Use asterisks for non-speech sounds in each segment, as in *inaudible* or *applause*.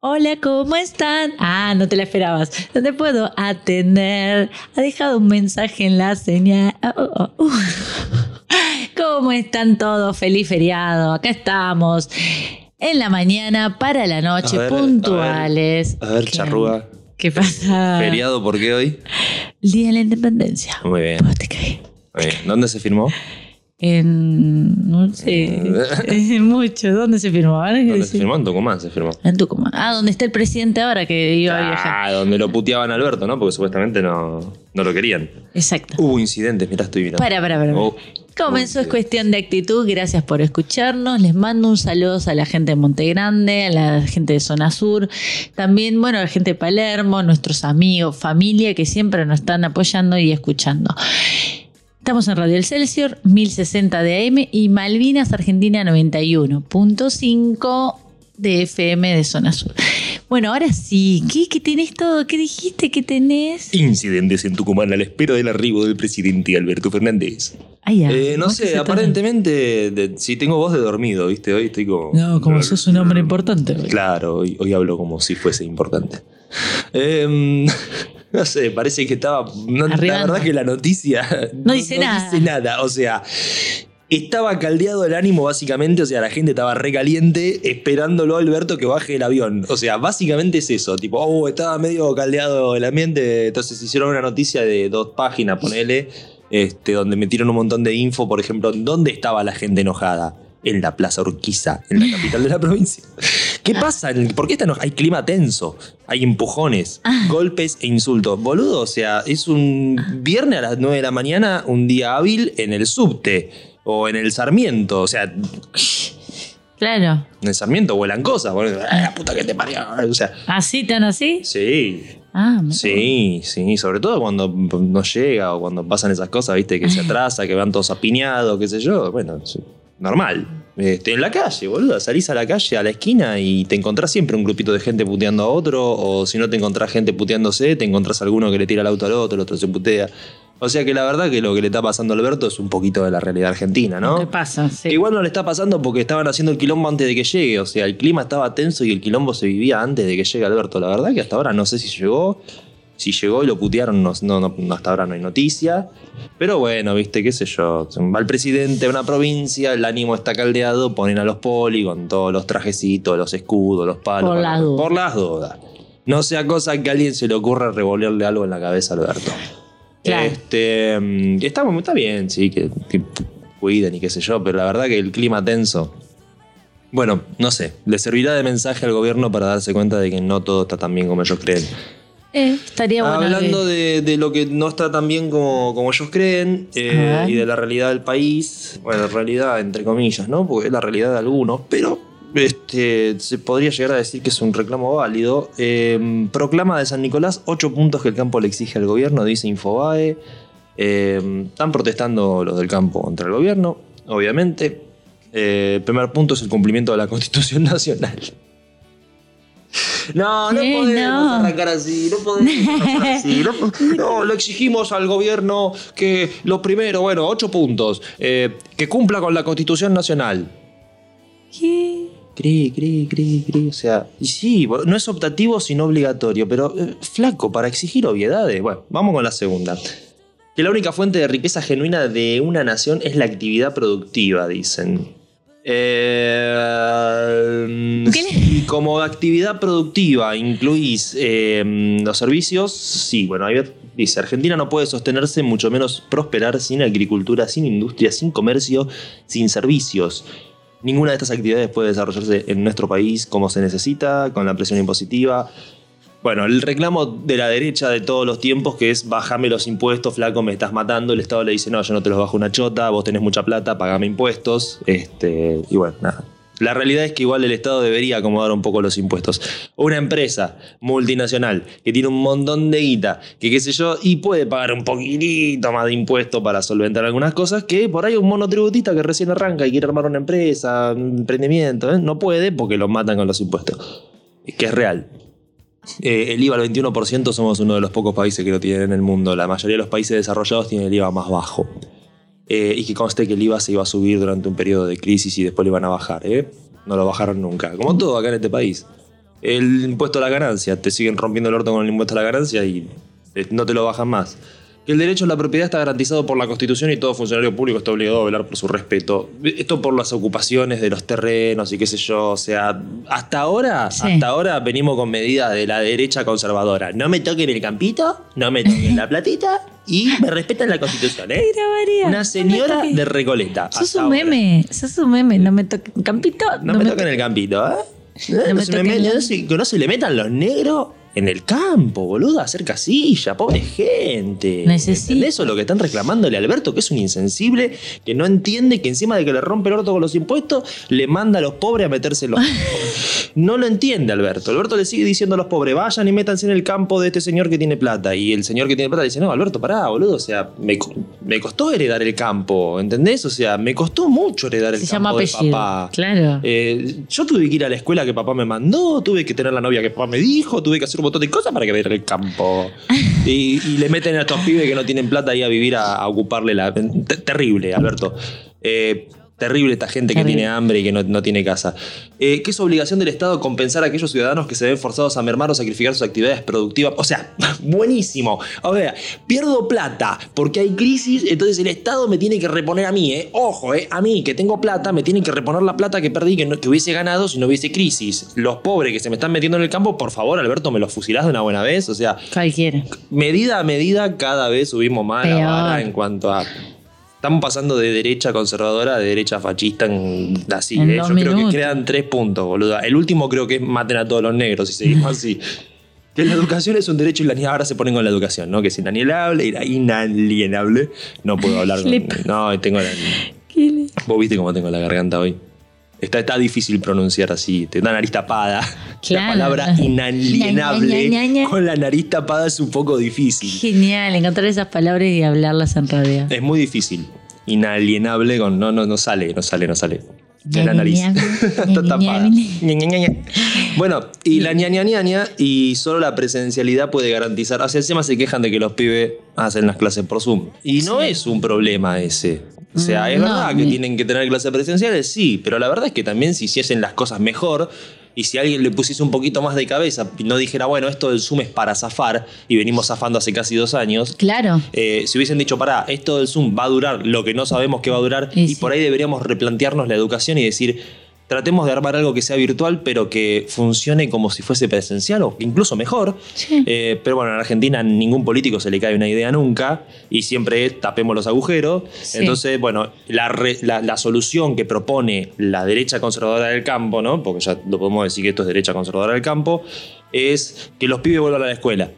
Hola, ¿cómo están? Ah, no te la esperabas. No te puedo atender. Ha dejado un mensaje en la señal. Oh, oh, oh. *laughs* ¿Cómo están todos? Feliz feriado. Acá estamos. En la mañana para la noche, A ver, puntuales. A ver, ¿Qué- charrúa. ¿Qué pasa? ¿Feriado por qué hoy? El Día de la Independencia. Muy bien. ¿Dónde se firmó? En. No sé. *laughs* *laughs* en mucho. ¿Dónde se que ¿Dónde se firmó? En Tucumán se firmó. En Tucumán. Ah, donde está el presidente ahora que iba a viajar. Ah, donde lo puteaban a Alberto, ¿no? Porque supuestamente no, no lo querían. Exacto. Hubo incidentes, mirá, estoy mirando. Para, para, para. Oh, Comenzó, oh, es cuestión de actitud. Gracias por escucharnos. Les mando un saludo a la gente de Monte Grande, a la gente de Zona Sur. También, bueno, a la gente de Palermo, nuestros amigos, familia que siempre nos están apoyando y escuchando. Estamos en Radio El Celsior, 1060 de AM y Malvinas Argentina 91.5 de FM de Zona Sur. Bueno, ahora sí, ¿qué, qué tenés todo? ¿Qué dijiste que tenés? Incidentes en Tucumán a la espera del arribo del presidente Alberto Fernández. Ya, Eh, no ¿cómo es que sé, aparentemente, de- si tengo voz de dormido, ¿viste? Hoy estoy como... No, como sos un hombre importante. Claro, hoy, hoy hablo como si fuese importante. Em, *laughs* *laughs* no sé, parece que estaba. no, la verdad que la noticia No dice nada. dice nada. O sea, estaba caldeado el ánimo, básicamente. O sea, la gente estaba recaliente esperándolo a Alberto que baje el avión. O sea, básicamente es eso. Tipo, oh, estaba medio caldeado el ambiente. Entonces hicieron una noticia de dos páginas, ponele. Este, donde metieron un montón de info, por ejemplo, ¿dónde estaba la gente enojada? En la Plaza Urquiza, en la capital de la provincia. ¿Qué pasa? ¿Por qué está? Hay clima tenso, hay empujones, golpes e insultos. Boludo, o sea, es un viernes a las 9 de la mañana, un día hábil en el subte o en el Sarmiento. O sea, en Claro. el Sarmiento vuelan cosas. boludo. ¡Ay, la puta que te parió! O sea, ¿Así, tan así? sí, Ah, Sí, sí, sobre todo cuando no llega o cuando pasan esas cosas, viste, que se atrasa, que van todos apiñados, qué sé yo, bueno, normal. Este, en la calle, boludo, salís a la calle, a la esquina y te encontrás siempre un grupito de gente puteando a otro, o si no te encontrás gente puteándose, te encontrás alguno que le tira el auto al otro, el otro se putea. O sea que la verdad que lo que le está pasando a Alberto es un poquito de la realidad argentina, ¿no? ¿Qué pasa? Sí. Igual no le está pasando porque estaban haciendo el quilombo antes de que llegue. O sea, el clima estaba tenso y el quilombo se vivía antes de que llegue Alberto. La verdad que hasta ahora no sé si llegó. Si llegó y lo putearon, no, no, no, hasta ahora no hay noticia. Pero bueno, viste, qué sé yo. Va el presidente de una provincia, el ánimo está caldeado, ponen a los poli con todos los trajecitos, los escudos, los palos. Por las dudas. Por las dudas. No sea cosa que a alguien se le ocurra revolverle algo en la cabeza a Alberto. Claro. Este, mm, está, está bien, sí, que, que cuiden y qué sé yo, pero la verdad que el clima tenso. Bueno, no sé, le servirá de mensaje al gobierno para darse cuenta de que no todo está tan bien como ellos creen. Eh, estaría bueno. Hablando de, de lo que no está tan bien como, como ellos creen eh, y de la realidad del país, bueno, realidad entre comillas, ¿no? Porque es la realidad de algunos, pero este, se podría llegar a decir que es un reclamo válido. Eh, proclama de San Nicolás ocho puntos que el campo le exige al gobierno, dice Infobae. Eh, están protestando los del campo contra el gobierno, obviamente. Eh, el primer punto es el cumplimiento de la Constitución *laughs* Nacional. No, no podemos No. arrancar así, no podemos arrancar así. No, *laughs* no, le exigimos al gobierno que lo primero, bueno, ocho puntos, eh, que cumpla con la Constitución Nacional. ¿Qué? Cree, cree, cree, cree. O sea, sí, no es optativo sino obligatorio, pero eh, flaco, para exigir obviedades. Bueno, vamos con la segunda. Que la única fuente de riqueza genuina de una nación es la actividad productiva, dicen. Eh, ¿Qué le- si como actividad productiva incluís eh, los servicios, sí, bueno, ahí dice, Argentina no puede sostenerse, mucho menos prosperar sin agricultura, sin industria, sin comercio, sin servicios. Ninguna de estas actividades puede desarrollarse en nuestro país como se necesita, con la presión impositiva. Bueno, el reclamo de la derecha de todos los tiempos, que es bajame los impuestos, flaco, me estás matando. El Estado le dice, no, yo no te los bajo una chota, vos tenés mucha plata, pagame impuestos. Este, y bueno, nada. La realidad es que igual el Estado debería acomodar un poco los impuestos. Una empresa multinacional que tiene un montón de guita, que qué sé yo, y puede pagar un poquitito más de impuesto para solventar algunas cosas, que por ahí un monotributista que recién arranca y quiere armar una empresa, un emprendimiento, ¿eh? no puede porque lo matan con los impuestos. Que es real. Eh, el IVA al 21% somos uno de los pocos países que lo tienen en el mundo. La mayoría de los países desarrollados tienen el IVA más bajo. Eh, y que conste que el IVA se iba a subir durante un periodo de crisis y después lo iban a bajar. ¿eh? No lo bajaron nunca. Como todo acá en este país. el impuesto a la ganancia. Te siguen rompiendo el orto con el impuesto a la ganancia y no te lo bajan más. Que el derecho a la propiedad está garantizado por la Constitución y todo funcionario público está obligado a velar por su respeto. Esto por las ocupaciones de los terrenos y qué sé yo. O sea, hasta ahora, Sí. hasta ahora venimos con medidas de la derecha conservadora. No me toquen el campito, no me toquen la platita y me respetan la Constitución, ¿eh? Mira, María, no Una señora de Recoleta. Sos un ahora. meme, sos un meme. No me toques un campito. No, me toquen el campito, ¿eh? No me se me toquen met- la- no se- que no se le metan los negros en el campo, boludo, a hacer casilla, pobre gente. Necesito. ¿Entendés eso es lo que están reclamándole a Alberto, que es un insensible, que no entiende que encima de que le rompe el orto con los impuestos, le manda a los pobres a meterse los. *laughs* No lo entiende Alberto. Alberto le sigue diciendo a los pobres, vayan y métanse en el campo de este señor que tiene plata. Y el señor que tiene plata dice, no, Alberto, pará, boludo, o sea, me, co- me costó heredar el campo, ¿entendés? O sea, me costó mucho heredar el Se campo llama de papá. Claro. Eh, yo tuve que ir a la escuela que papá me mandó, tuve que tener la novia que papá me dijo, tuve que hacer un de cosas para que vea el campo. Y, le meten a estos pibes que no tienen plata ahí a vivir a, a ocuparle la. te- terrible, Alberto. Eh, Terrible esta gente que tiene hambre y que no, no tiene casa. Eh, que es obligación del Estado compensar a aquellos ciudadanos que se ven forzados a mermar o sacrificar sus actividades productivas. O sea, *laughs* buenísimo. O sea, pierdo plata porque hay crisis, entonces el Estado me tiene que reponer a mí, ¿eh? Ojo, ¿eh? A mí, que tengo plata, me tienen que reponer la plata que perdí, que, no- que hubiese ganado si no hubiese crisis. Los pobres que se me están metiendo en el campo, por favor, Alberto, me los fusilás de una buena vez. O sea, Cualquiera. medida a medida, cada vez subimos más la Peor. vara en cuanto a. Estamos pasando de derecha conservadora a derecha fascista en, así. En ¿eh? Yo creo que quedan tres puntos, boludo. El último creo que es maten a todos los negros si seguimos *laughs* así. Que la educación es un derecho inalienable. Ahora se ponen con la educación, ¿no? Que es inalienable, era inalienable. No puedo hablar *laughs* con. No, tengo la. *laughs* ¿Qué le- Vos viste cómo tengo la garganta hoy. Está, está difícil pronunciar así. Te da nariz tapada. *laughs* Claro. La palabra inalienable Ña, ña, ña, ña. con la nariz tapada es un poco difícil. Genial, encontrar esas palabras y hablarlas en radio. Es muy difícil. Inalienable con. No, no, no sale, no sale, no sale. De la nariz. Está tapada. Bueno, y la ña, ña, ña, y solo la presencialidad puede garantizar. Sea, encima se quejan de que los pibes hacen las clases por Zoom. Y no es un problema ese. O sea, es verdad que tienen que tener clases presenciales, sí, pero la verdad es que también si hiciesen las cosas mejor y si alguien le pusiese un poquito más de cabeza y no dijera, bueno, esto del Zoom es para zafar y venimos zafando hace casi dos años, Claro. eh, si hubiesen dicho, pará, esto del Zoom va a durar lo que no sabemos que va a durar, Y y, sí. por ahí deberíamos replantearnos la educación y decir, tratemos de armar algo que sea virtual, pero que funcione como si fuese presencial o incluso mejor. Sí. Eh, pero bueno, en Argentina a ningún político se le cae una idea nunca y siempre tapemos los agujeros. Sí. Entonces, bueno, la, re- la- la solución que propone la derecha conservadora del campo, ¿no? porque ya lo podemos decir que esto es derecha conservadora del campo, es que los pibes vuelvan a la escuela.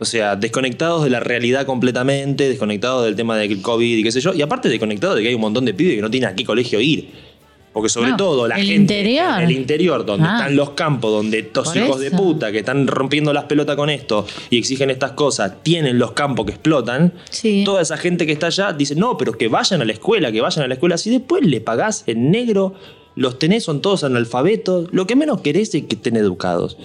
O sea, desconectados de la realidad completamente, desconectados del tema del COVID y qué sé yo. Y aparte desconectados de que hay un montón de pibes que no tienen a qué colegio ir. Porque sobre No, todo la el gente interior. en el interior, donde Ah. están los campos, donde estos hijos de puta que están rompiendo las pelotas con esto y exigen estas cosas, tienen los campos que explotan. Sí. Toda esa gente que está allá dice, no, pero que vayan a la escuela, que vayan a la escuela. Si después le pagás en negro, los tenés, son todos analfabetos, lo que menos querés es que estén educados.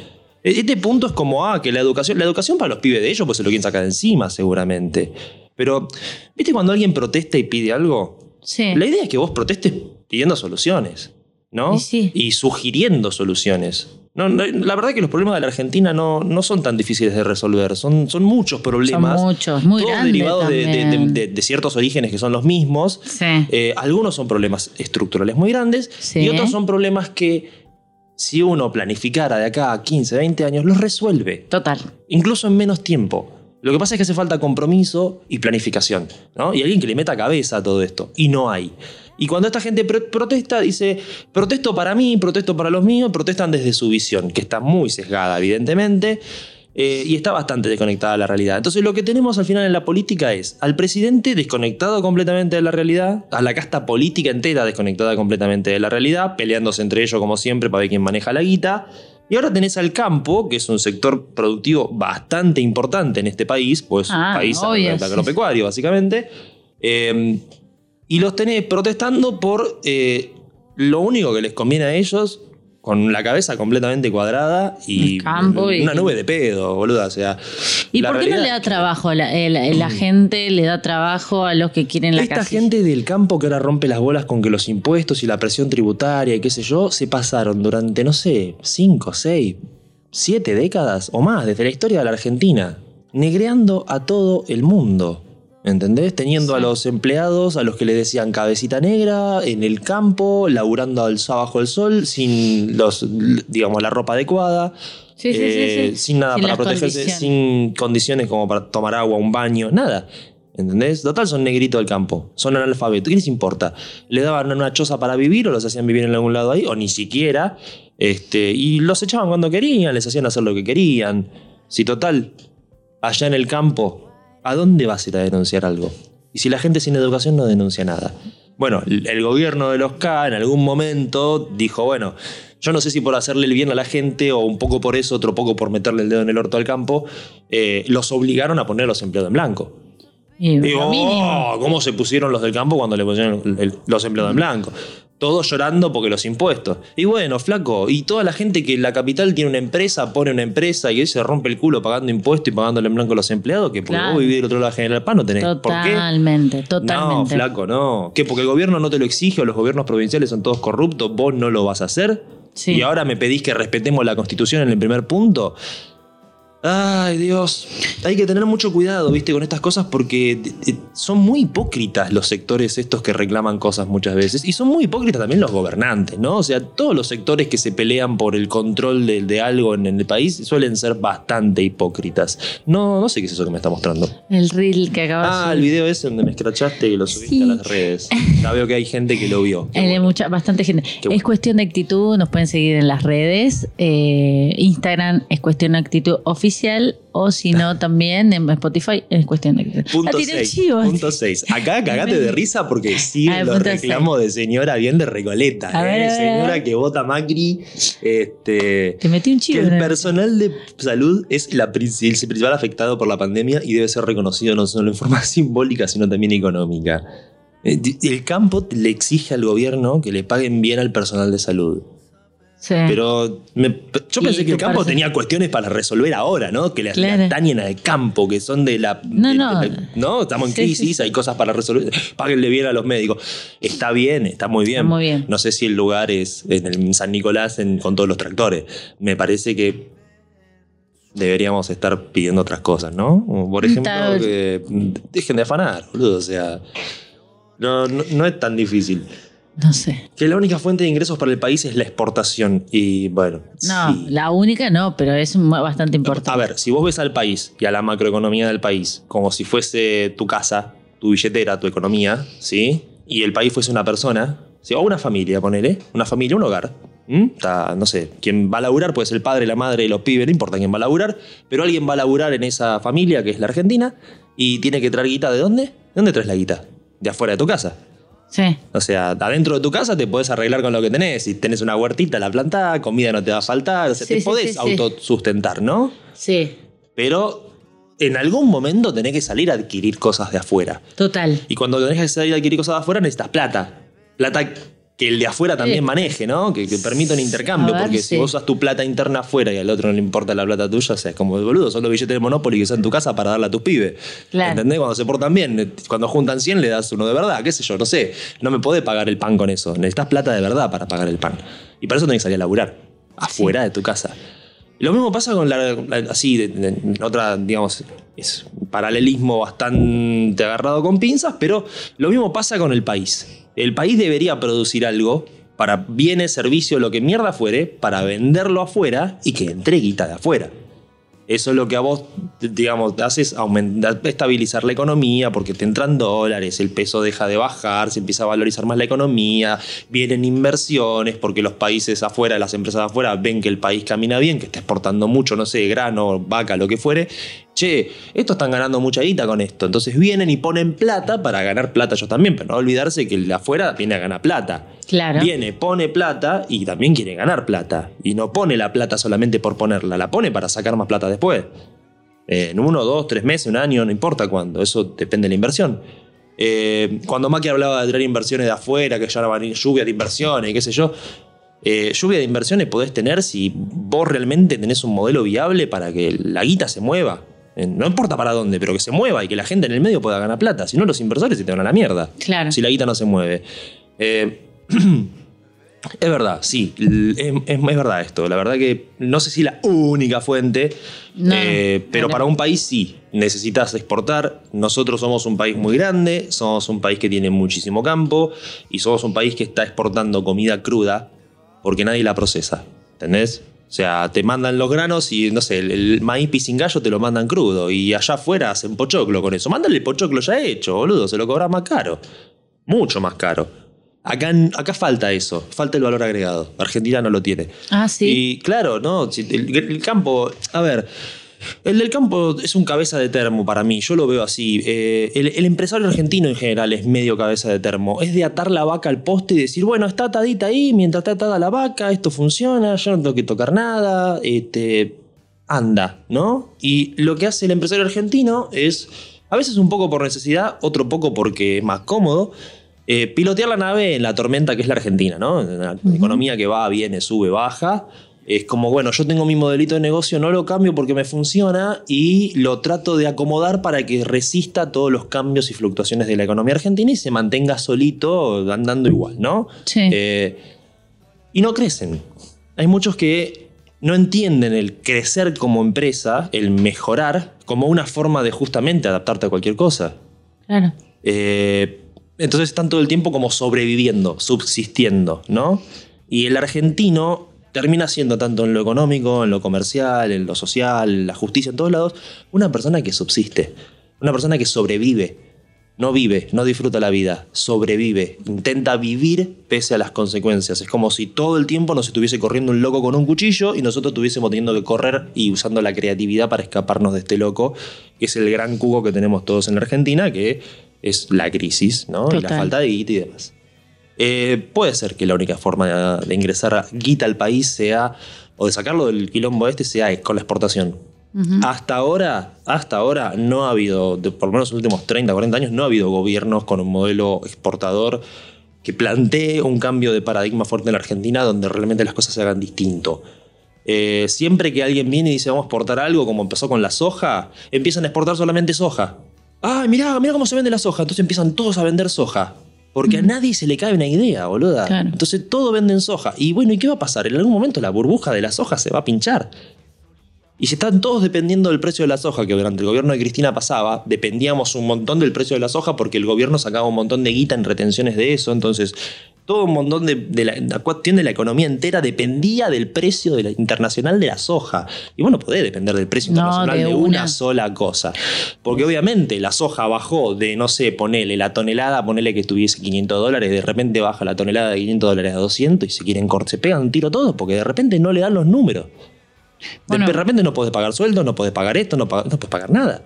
E- Este punto es como, ah, que la educación, la educación para los pibes de ellos, pues se lo quieren sacar de encima, seguramente. Pero, ¿viste cuando alguien protesta y pide algo? Sí. La idea es que vos protestes pidiendo soluciones, ¿no? Y sí. Y sugiriendo soluciones. No, no, la verdad que los problemas de la Argentina no, no son tan difíciles de resolver. Son, son muchos problemas. Son muchos, muy todos derivados de, de- también. de- de ciertos orígenes que son los mismos. Sí. Eh, algunos son problemas estructurales muy grandes Sí. y otros son problemas que si uno planificara de acá a 15, 20 años, los resuelve Total. incluso en menos tiempo. Lo que pasa es que hace falta compromiso y planificación, ¿no? Y alguien que le meta cabeza a todo esto. Y no hay. Y cuando esta gente pro- protesta, dice, protesto para mí, protesto para los míos, protestan desde su visión, que está muy sesgada, evidentemente, eh, y está bastante desconectada de la realidad. Entonces lo que tenemos al final en la política es al presidente desconectado completamente de la realidad, a la casta política entera desconectada completamente de la realidad, peleándose entre ellos como siempre para ver quién maneja la guita. Y ahora tenés al campo, que es un sector productivo bastante importante en este país, pues Ah, país obvio, sí. agropecuario básicamente, eh, y los tenés protestando por eh, lo único que les conviene a ellos, con la cabeza completamente cuadrada y una nube de pedo, boluda. O sea, ¿Y por qué no le da trabajo? a La, la- la gente le da trabajo a los que quieren la Esta casa. gente del campo que ahora rompe las bolas con que los impuestos y la presión tributaria y qué sé yo, se pasaron durante, no sé, 5, 6, siete décadas o más desde la historia de la Argentina, negreando a todo el mundo. ¿Entendés? Teniendo a los empleados, a los que le decían cabecita negra, en el campo, laburando al bajo del sol, sin los, digamos, la ropa adecuada, Sí, eh, sí. sin nada Sin para protegerse, condiciones. sin condiciones como para tomar agua, un baño, nada. ¿Entendés? Total son negritos del campo, son analfabetos. ¿Qué les importa? ¿Les daban una choza para vivir o los hacían vivir en algún lado ahí? O ni siquiera. Este, y los echaban cuando querían, les hacían hacer lo que querían. Si total, allá en el campo, ¿a dónde vas a ir a denunciar algo? Y si la gente sin educación no denuncia nada. Bueno, el gobierno de los K en algún momento dijo, bueno, yo no sé si por hacerle el bien a la gente o un poco por eso, otro poco por meterle el dedo en el orto al campo, eh, los obligaron a poner a los empleados en blanco. Y mínimo. oh, ¿Cómo se pusieron los del campo cuando le pusieron el- el- los empleados en blanco? Todos llorando porque los impuestos. Y bueno, flaco, y toda la gente que en la capital tiene una empresa, pone una empresa y se rompe el culo pagando impuestos y pagándole en blanco a los empleados, que porque Claro. vos vivís del otro lado de General Paz no tenés. ¿Por qué? Totalmente, No, totalmente. flaco, no. ¿Qué? Porque el gobierno no te lo exige o los gobiernos provinciales son todos corruptos, vos no lo vas a hacer. Sí. Y ahora me pedís que respetemos la constitución en el primer punto. Ay, Dios. Hay que tener mucho cuidado, viste, con estas cosas porque eh, son muy hipócritas los sectores estos que reclaman cosas muchas veces. Y son muy hipócritas también los gobernantes, ¿no? O sea, todos los sectores que se pelean por el control de, de algo en, el país suelen ser bastante hipócritas. No, no sé qué es eso que me está mostrando. El reel que acabas Ah, de el video ese donde me escrachaste y lo subiste Sí. a las redes. Ya veo que hay gente que lo vio. *laughs* Bueno. mucha, bastante gente. Bueno. Es cuestión de actitud, nos pueden seguir en las redes. eh, Instagram es cuestión de actitud oficial o si no *laughs* también en Spotify es cuestión de. Punto Ah, tiré el 6. chivo. Punto 6. Acá cagate de risa porque siguen Ah, los reclamos de señora bien de Recoleta. A ¿eh? ver, ver, señora ver. que vota Macri. Este, Te metí un chivo. el personal de salud es la el principal afectado por la pandemia y debe ser reconocido no solo en forma *laughs* simbólica, sino también económica. Eh, El campo le exige al gobierno que le paguen bien al personal de salud. Sí. Pero me- yo ¿Y pensé que el campo parece? tenía cuestiones para resolver ahora, ¿no? Que le Claro. atañen al campo, que son de la. No, de- no. de- ¿no? Estamos en Sí, crisis, sí. hay cosas para resolver. Páguenle bien a los médicos. Está bien, está muy bien. Está muy bien. No sé si el lugar es en el San Nicolás en- con todos los tractores. Me parece que deberíamos estar pidiendo otras cosas, ¿no? Como Por ejemplo, que dejen de afanar, boludo. O sea. No, no, no es tan difícil. No sé. Que la única fuente de ingresos para el país es la exportación. Y bueno. No, sí. la única no, pero es bastante importante. A ver, si vos ves al país y a la macroeconomía del país como si fuese tu casa, tu billetera, tu economía, ¿sí? Y el país fuese una persona, ¿sí? o una familia, ponele, una familia, un hogar. ¿m? Está, no sé, quien va a laburar puede ser el padre, la madre los pibes, no importa quién va a laburar, pero alguien va a laburar en esa familia que es la Argentina y tiene que traer guita de dónde? ¿De dónde traes la guita? De afuera de tu casa. Sí. O sea, adentro de tu casa te podés arreglar con lo que tenés. Si tenés una huertita, la plantás, comida no te va a faltar. O sea, Sí, te sí, podés autosustentar, ¿no? Sí. Pero en algún momento tenés que salir a adquirir cosas de afuera. Total. Y cuando tenés que salir a adquirir cosas de afuera necesitas plata. Plata que el de afuera también maneje, ¿no? Que, que permita un intercambio. Ver, porque sí. si vos usas tu plata interna afuera y al otro no le importa la plata tuya, o sea, es como el boludo, son los billetes de Monopoly que están en tu casa para darle a tus pibes. Claro. ¿Entendés? Cuando se portan bien, eh, cuando juntan 100 le das uno de verdad, qué sé yo, no sé. No me podés pagar el pan con eso. Necesitas plata de verdad para pagar el pan. Y para eso tenés que salir a laburar. Afuera de tu casa. Lo mismo pasa con la, la- así, de- de- otra, digamos, es un paralelismo bastante agarrado con pinzas, pero lo mismo pasa con el país. El país debería producir algo para bienes, servicios, lo que mierda fuere, para venderlo afuera y que entre guita de afuera. Eso es lo que a vos, digamos, te hace es aumentar, estabilizar la economía porque te entran dólares, el peso deja de bajar, se empieza a valorizar más la economía, vienen inversiones porque los países afuera, las empresas afuera ven que el país camina bien, que está exportando mucho, no sé, grano, vaca, lo que fuere. Che, estos están ganando mucha guita con esto. Entonces vienen y ponen plata para ganar plata ellos también, pero no olvidarse que el de afuera viene a ganar plata. Claro. Viene, pone plata y también quiere ganar plata. Y no pone la plata solamente por ponerla, la pone para sacar más plata después. Eh, en uno, dos, tres meses, un año, no importa cuándo, eso depende de la inversión. Eh, cuando Macri hablaba de traer inversiones de afuera, que ya no van a ir lluvia de inversiones, qué sé yo. eh, lluvia de inversiones podés tener si vos realmente tenés un modelo viable para que la guita se mueva. Eh, No importa para dónde, pero que se mueva y que la gente en el medio pueda ganar plata. Si no, los inversores se te van a la mierda Claro. si la guita no se mueve. Eh, *clears throat* Es verdad, sí, es, es- verdad esto. La verdad que no sé si la única fuente, No, eh, pero para un país sí, necesitas exportar. Nosotros somos un país muy grande, somos un país que tiene muchísimo campo y somos un país que está exportando comida cruda porque nadie la procesa, ¿entendés? O sea, te mandan los granos y, no sé, el, el maíz pisingallo te lo mandan crudo y allá afuera hacen pochoclo con eso. Mándale el pochoclo ya hecho, boludo, se lo cobras más caro. Mucho más caro. Acá, acá falta eso, falta el valor agregado. Argentina no lo tiene. Ah, sí. Y claro, ¿no? El campo, a ver, el del campo es un cabeza de termo para mí, yo lo veo así. Eh, el, el empresario argentino en general es medio cabeza de termo. Es de atar la vaca al poste y decir, bueno, está atadita ahí, mientras está atada la vaca, esto funciona, yo no tengo que tocar nada, este, anda, ¿no? Y lo que hace el empresario argentino es, a veces un poco por necesidad, otro poco porque es más cómodo, eh, pilotear la nave en la tormenta que es la Argentina, ¿no? Una economía que va, viene, sube, baja. Es como, bueno, yo tengo mi modelito de negocio, no lo cambio porque me funciona y lo trato de acomodar para que resista todos los cambios y fluctuaciones de la economía argentina y se mantenga solito andando igual, ¿no? Sí. Eh, y no crecen. Hay muchos que no entienden el crecer como empresa, el mejorar, como una forma de justamente adaptarte a cualquier cosa. Claro. Eh, entonces están todo el tiempo como sobreviviendo, subsistiendo, ¿no? Y el argentino termina siendo tanto en lo económico, en lo comercial, en lo social, en la justicia, en todos lados, una persona que subsiste, una persona que sobrevive. No vive, no disfruta la vida, sobrevive, intenta vivir pese a las consecuencias. Es como si todo el tiempo nos estuviese corriendo un loco con un cuchillo y nosotros tuviésemos teniendo que correr y usando la creatividad para escaparnos de este loco, que es el gran cubo que tenemos todos en la Argentina, que es la crisis, ¿no? Y la falta de guita y demás. Eh, puede ser que la única forma de, de ingresar guita al país sea, o de sacarlo del quilombo este, sea con la exportación. Hasta ahora, hasta ahora no ha habido, de- por lo menos en los últimos 30, 40 años, no ha habido gobiernos con un modelo exportador que plantee un cambio de paradigma fuerte en la Argentina donde realmente las cosas se hagan distinto. Eh, siempre que alguien viene y dice vamos a exportar algo, como empezó con la soja, empiezan a exportar solamente soja. ¡Ay, mirá, mirá cómo se vende la soja! Entonces empiezan todos a vender soja. Porque a nadie se le cae una idea, boluda. Claro. Entonces todo venden soja. Y bueno, ¿y qué va a pasar? En algún momento la burbuja de la soja se va a pinchar. Y si están todos dependiendo del precio de la soja, que durante el gobierno de Cristina pasaba, dependíamos un montón del precio de la soja porque el gobierno sacaba un montón de guita en retenciones de eso. Entonces, todo un montón de, de la, la cuestión de la economía entera dependía del precio de la- internacional de la soja. Y bueno, podés depender del precio No, internacional de de, una. una sola cosa. Porque obviamente la soja bajó de, no sé, ponele la tonelada, ponele que estuviese 500 dólares, de repente baja la tonelada de 500 dólares a 200 y se quieren cort- se pegan un tiro todos porque de repente no le dan los números. Bueno. de repente no podés pagar sueldo, no podés pagar esto, no, no podés pagar nada.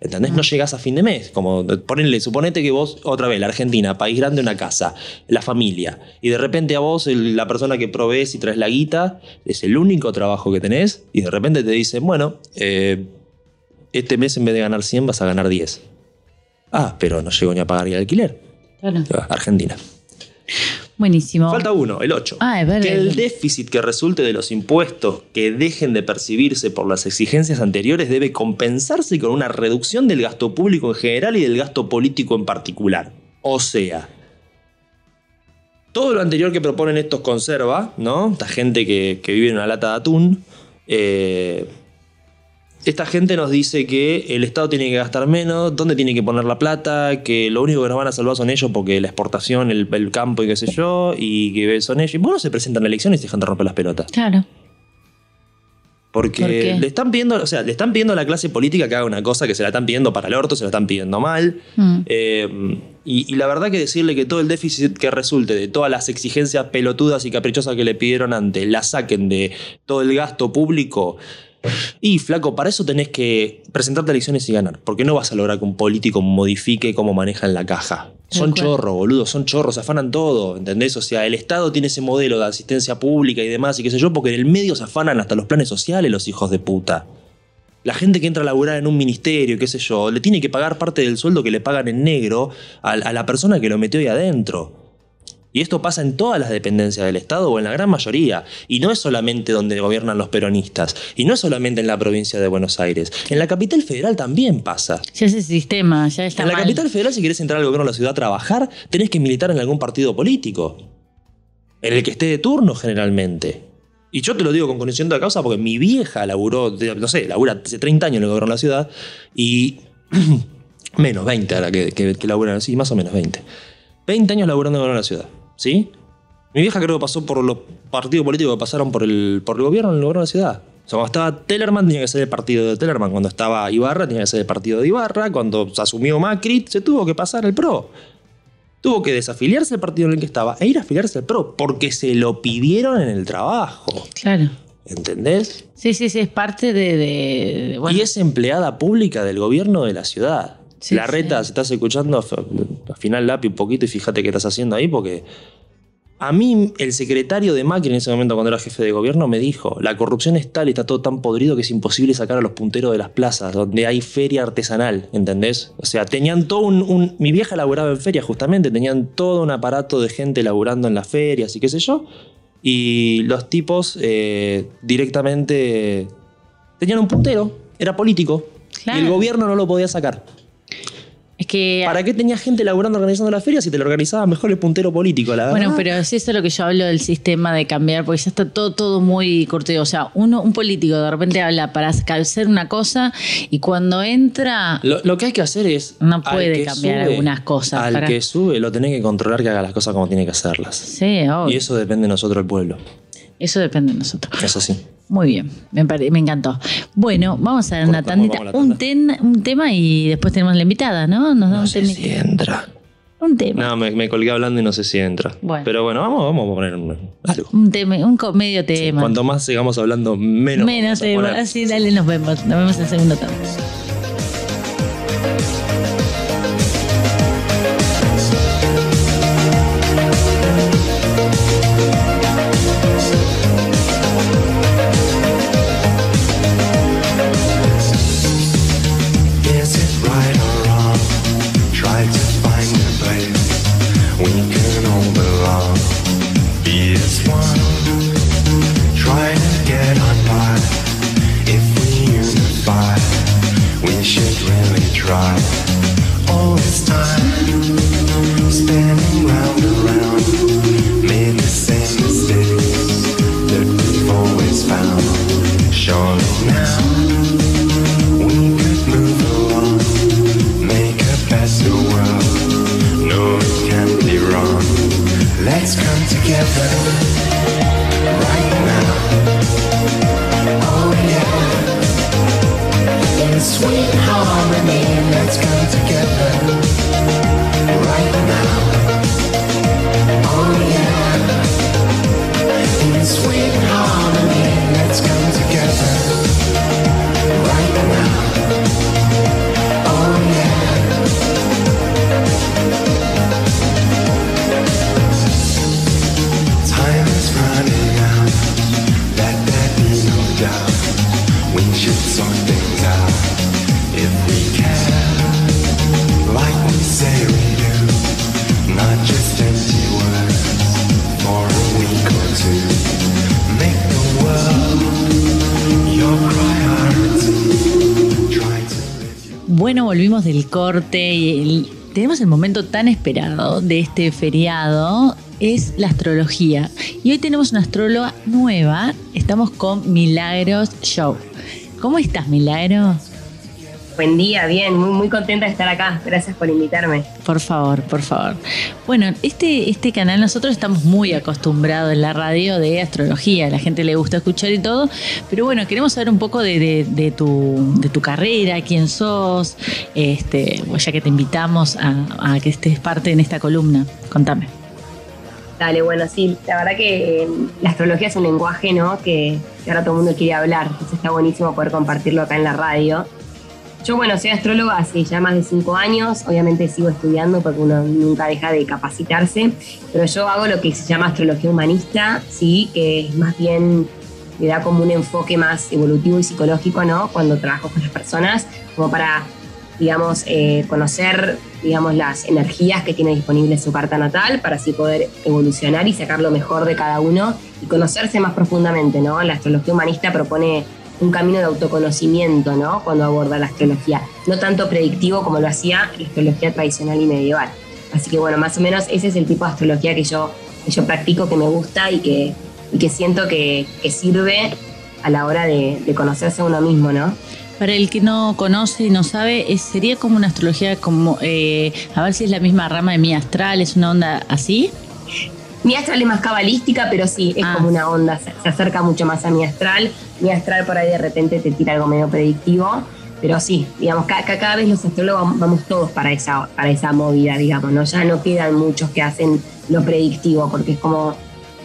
¿Entendés? No llegás a fin de mes. Como ponele, suponete que vos, otra vez, la Argentina, país grande, una casa, la familia. Y de repente a vos, el- la persona que provees y traes la guita, es el único trabajo que tenés. Y de repente te dicen, bueno, eh, este mes en vez de ganar 100 vas a ganar 10. Ah, pero no llegó ni a pagar el alquiler. Claro. Argentina. Buenísimo. Falta uno, el 8. Ah, es verdad. que el déficit que resulte de los impuestos que dejen de percibirse por las exigencias anteriores debe compensarse con una reducción del gasto público en general y del gasto político en particular. O sea, todo lo anterior que proponen estos conserva, ¿no? Esta gente que, que vive en una lata de atún. eh, esta gente nos dice que el Estado tiene que gastar menos, dónde tiene que poner la plata, que lo único que nos van a salvar son ellos porque la exportación, el, el campo y qué sé yo, y que son ellos. Y bueno, se presentan a elecciones y dejan de romper las pelotas. Claro. Porque le están pidiendo, o sea, le están pidiendo a la clase política que haga una cosa que se la están pidiendo para el orto, se la están pidiendo mal. Mm. Eh, y, y la verdad que decirle que todo el déficit que resulte de todas las exigencias pelotudas y caprichosas que le pidieron antes, la saquen de todo el gasto público. Y flaco, para eso tenés que presentarte a elecciones y ganar, porque no vas a lograr que un político modifique cómo manejan la caja. Son chorros, boludo, son chorros, se afanan todo, ¿entendés? O sea, el Estado tiene ese modelo de asistencia pública y demás y qué sé yo, porque en el medio se afanan hasta los planes sociales los hijos de puta. La gente que entra a laburar en un ministerio, qué sé yo, le tiene que pagar parte del sueldo que le pagan en negro a, a la persona que lo metió ahí adentro. Y esto pasa en todas las dependencias del Estado o en la gran mayoría. Y no es solamente donde gobiernan los peronistas. Y no es solamente en la provincia de Buenos Aires. En la capital federal también pasa. Ya ese sistema, ya está en la mal. capital federal, si querés entrar al gobierno de la ciudad a trabajar, tenés que militar en algún partido político. en el que esté de turno generalmente. Y yo te lo digo con conocimiento de causa porque mi vieja laburó, no sé, labura hace 30 años en el gobierno de la ciudad y *clears throat* menos 20 ahora que, que, que laburan así, más o menos 20. 20 años laburando en el gobierno de la ciudad, ¿sí? Mi vieja creo que pasó por los partidos políticos que pasaron por el, por el gobierno en el gobierno de la ciudad. O sea, cuando estaba Tellerman tenía que ser el partido de Tellerman, cuando estaba Ibarra tenía que ser el partido de Ibarra, cuando se asumió Macri se tuvo que pasar el PRO. Tuvo que desafiliarse del partido en el que estaba e ir a afiliarse al PRO porque se lo pidieron en el trabajo. Claro. ¿Entendés? Sí, sí, sí, es parte de. de- de- bueno, Y es empleada pública del gobierno de la ciudad. Sí, la reta, si estás escuchando, f- afinal lápiz un poquito y fíjate qué estás haciendo ahí, porque a mí el secretario de Macri en ese momento, cuando era jefe de gobierno, me dijo: la corrupción es tal y está todo tan podrido que es imposible sacar a los punteros de las plazas, donde hay feria artesanal, ¿entendés? O sea, tenían todo un. un- mi vieja laburaba en feria justamente, tenían todo un aparato de gente laburando en las ferias y qué sé yo. Y los tipos eh, directamente tenían un puntero, era político. Claro. Y el gobierno no lo podía sacar. Es que. ¿Para qué tenía gente laburando organizando las ferias si te lo organizaba mejor el puntero político, la verdad? Bueno, pero es eso lo que yo hablo del sistema de cambiar, porque ya está todo, todo muy cortado. O sea, uno, un político de repente habla para hacer una cosa y cuando entra. Lo, lo que hay que hacer es. No puede cambiar algunas cosas Al para- que sube, lo tenés que controlar que haga las cosas como tiene que hacerlas. Sí, obvio. Y eso depende de nosotros, el pueblo. Eso depende de nosotros. Eso sí. Muy bien, me, pare- me encantó. Bueno, vamos a dar una tandita, un, tanda. ten- un tema y después tenemos la invitada, ¿no? Nos da No un, sé si entra. un tema. No, me, me colgué hablando y no sé si entra. Bueno. Pero bueno, vamos, vamos a poner un- algo. Un, tema, un medio tema. Cuanto más sigamos hablando, menos. Menos tema. poner. Así, dale, nos vemos. Nos vemos en el segundo tanto. El momento tan esperado de este feriado, es la astrología. Y hoy tenemos una astróloga nueva, estamos con Milagros Show. ¿Cómo estás, Milagro? Buen día, bien, muy, muy contenta de estar acá. Gracias por invitarme. Por favor, por favor. Bueno, este, este canal nosotros estamos muy acostumbrados en la radio de astrología, a la gente le gusta escuchar y todo, pero bueno, queremos saber un poco de, de- de tu, de tu carrera, quién sos, este, ya que te invitamos a, a que estés parte en esta columna. Contame. Dale, bueno, sí, la verdad que eh, la astrología es un lenguaje, ¿no? Que, que ahora todo el mundo quiere hablar. Entonces está buenísimo poder compartirlo acá en la radio. Yo, bueno, soy astróloga hace ya más de cinco años. Obviamente sigo estudiando porque uno nunca deja de capacitarse. Pero yo hago lo que se llama astrología humanista, sí, que es más bien le da como un enfoque más evolutivo y psicológico, ¿no? Cuando trabajo con las personas, como para, digamos, eh, conocer, digamos, las energías que tiene disponible su carta natal, para así poder evolucionar y sacar lo mejor de cada uno y conocerse más profundamente, ¿no? La astrología humanista propone un camino de autoconocimiento, ¿no? Cuando aborda la astrología. No tanto predictivo como lo hacía la astrología tradicional y medieval. Así que bueno, más o menos ese es el tipo de astrología que yo que yo practico, que me gusta y que, que siento que, sirve a la hora de, de conocerse a uno mismo, ¿no? Para el que no conoce y no sabe, sería como una astrología como, eh, a ver si es la misma rama de mi astral, es una onda así. Mi astral es más cabalística, pero sí, es Ah. como una onda, se, se acerca mucho más a mi astral. Mi astral por ahí de repente te tira algo medio predictivo, pero sí, digamos, ca- ca- cada, vez los astrólogos vamos todos para esa, para esa movida, digamos, ¿no? Ya no quedan muchos que hacen lo predictivo, porque es como,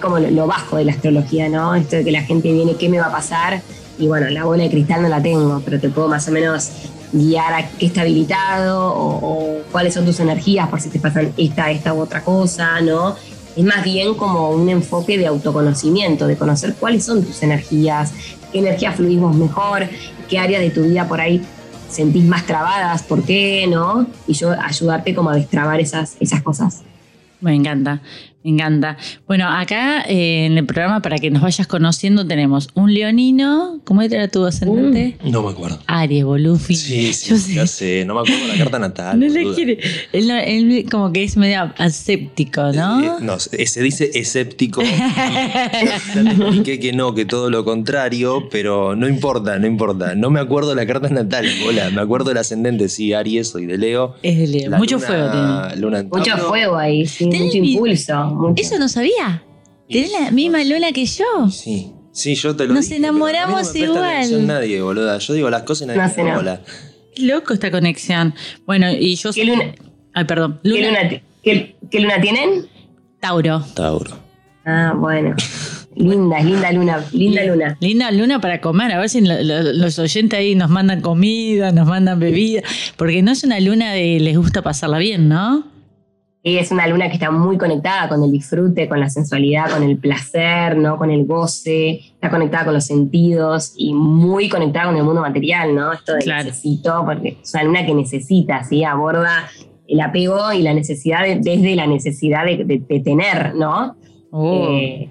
como lo, lo bajo de la astrología, ¿no? Esto de que la gente viene, ¿qué me va a pasar? Y bueno, la bola de cristal no la tengo, pero te puedo más o menos guiar a qué está habilitado o, o cuáles son tus energías por si te pasan esta, esta u otra cosa, ¿no? Es más bien como un enfoque de autoconocimiento, de conocer cuáles son tus energías, qué energía fluís vos mejor, qué áreas de tu vida por ahí sentís más trabadas, por qué, ¿no? Y yo ayudarte como a destrabar esas, esas cosas. Me encanta, me encanta. Bueno, acá eh, en el programa, para que nos vayas conociendo, tenemos un leonino. ¿Cómo era tu ascendente? No me acuerdo. Aries, Bolufi. Sí, sí, Yo ya sé. No me acuerdo la carta natal. *laughs* No le quiere. Él, no- él como que es medio aséptico, ¿no? Eh, no, se dice escéptico. *laughs* ya te expliqué que no, que todo lo contrario, pero no importa, no importa. No me acuerdo la carta natal, bola. Me acuerdo del ascendente, sí, Aries, soy de Leo. Es de Leo. La Mucho luna- fuego tiene. Luna en Mucho fuego ahí, sí, mucho impulso. Mucho. Eso no sabía. Tenés la misma luna que yo. Sí, sí, yo te lo Nos dije, pero a mí no me enamoramos presta igual. atención nadie, boluda. Yo digo las cosas y nadie No me no. bola. Qué loco esta conexión. Bueno, y yo ¿Qué soy. luna? Ay, perdón. ¿Qué Luna, luna, ti- qué- qué luna tienen? Tauro. Tauro. Ah, bueno. *laughs* Linda, linda luna, linda luna. Linda luna para comer, a ver si lo- lo- los oyentes ahí nos mandan comida, nos mandan bebida, porque no es una luna de les gusta pasarla bien, ¿no? Y es una luna que está muy conectada con el disfrute, con la sensualidad, con el placer, ¿no? Con el goce, está conectada con los sentidos y muy conectada con el mundo material, ¿no? Esto de Claro. necesito, porque es una luna que necesita, ¿sí? Aborda el apego y la necesidad de- desde la necesidad de, de- de tener, ¿no? Oh, Eh,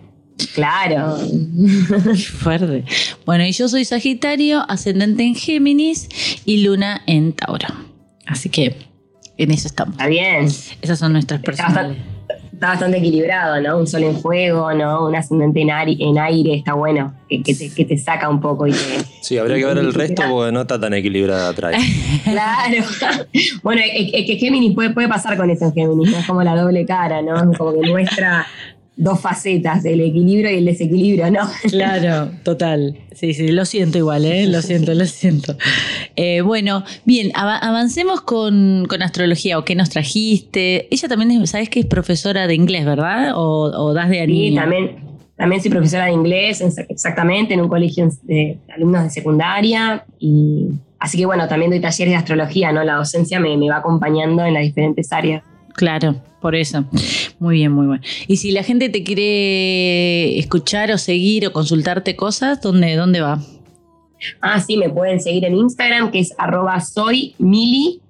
claro. *laughs* fuerte. Bueno, y yo soy Sagitario, ascendente en Géminis y luna en Tauro. Así que en eso estamos. Está bien. Esas son nuestras bastante, está bastante equilibrado, ¿no? Un sol en fuego, ¿no? Un ascendente en, ari- en aire, está bueno, que, que te, que te saca un poco y te... Sí, habría que ver el resto porque no está tan equilibrada atrás. *laughs* Claro. *laughs* bueno, es, es que Géminis puede, puede pasar con eso en Géminis, ¿no? Es como la doble cara, ¿no? Como que muestra dos facetas, el equilibrio y el desequilibrio, ¿no? Claro, total. Sí, sí, lo siento igual, ¿eh? Lo siento, lo siento. Eh, bueno, bien, ava- avancemos con, con astrología. ¿O qué nos trajiste? Ella también, es, ¿sabes que es profesora de inglés, verdad? ¿O, o das de Sí, anillo? también, también soy profesora de inglés, en- exactamente, en un colegio de alumnos de secundaria. Y, así que bueno, también doy talleres de astrología, ¿no? La docencia me, me va acompañando en las diferentes áreas. Claro, por eso. Muy bien, muy bueno. Y si la gente te quiere escuchar o seguir o consultarte cosas, ¿dónde, dónde va? Ah, sí, me pueden seguir en Instagram, que es arroba soy Mili.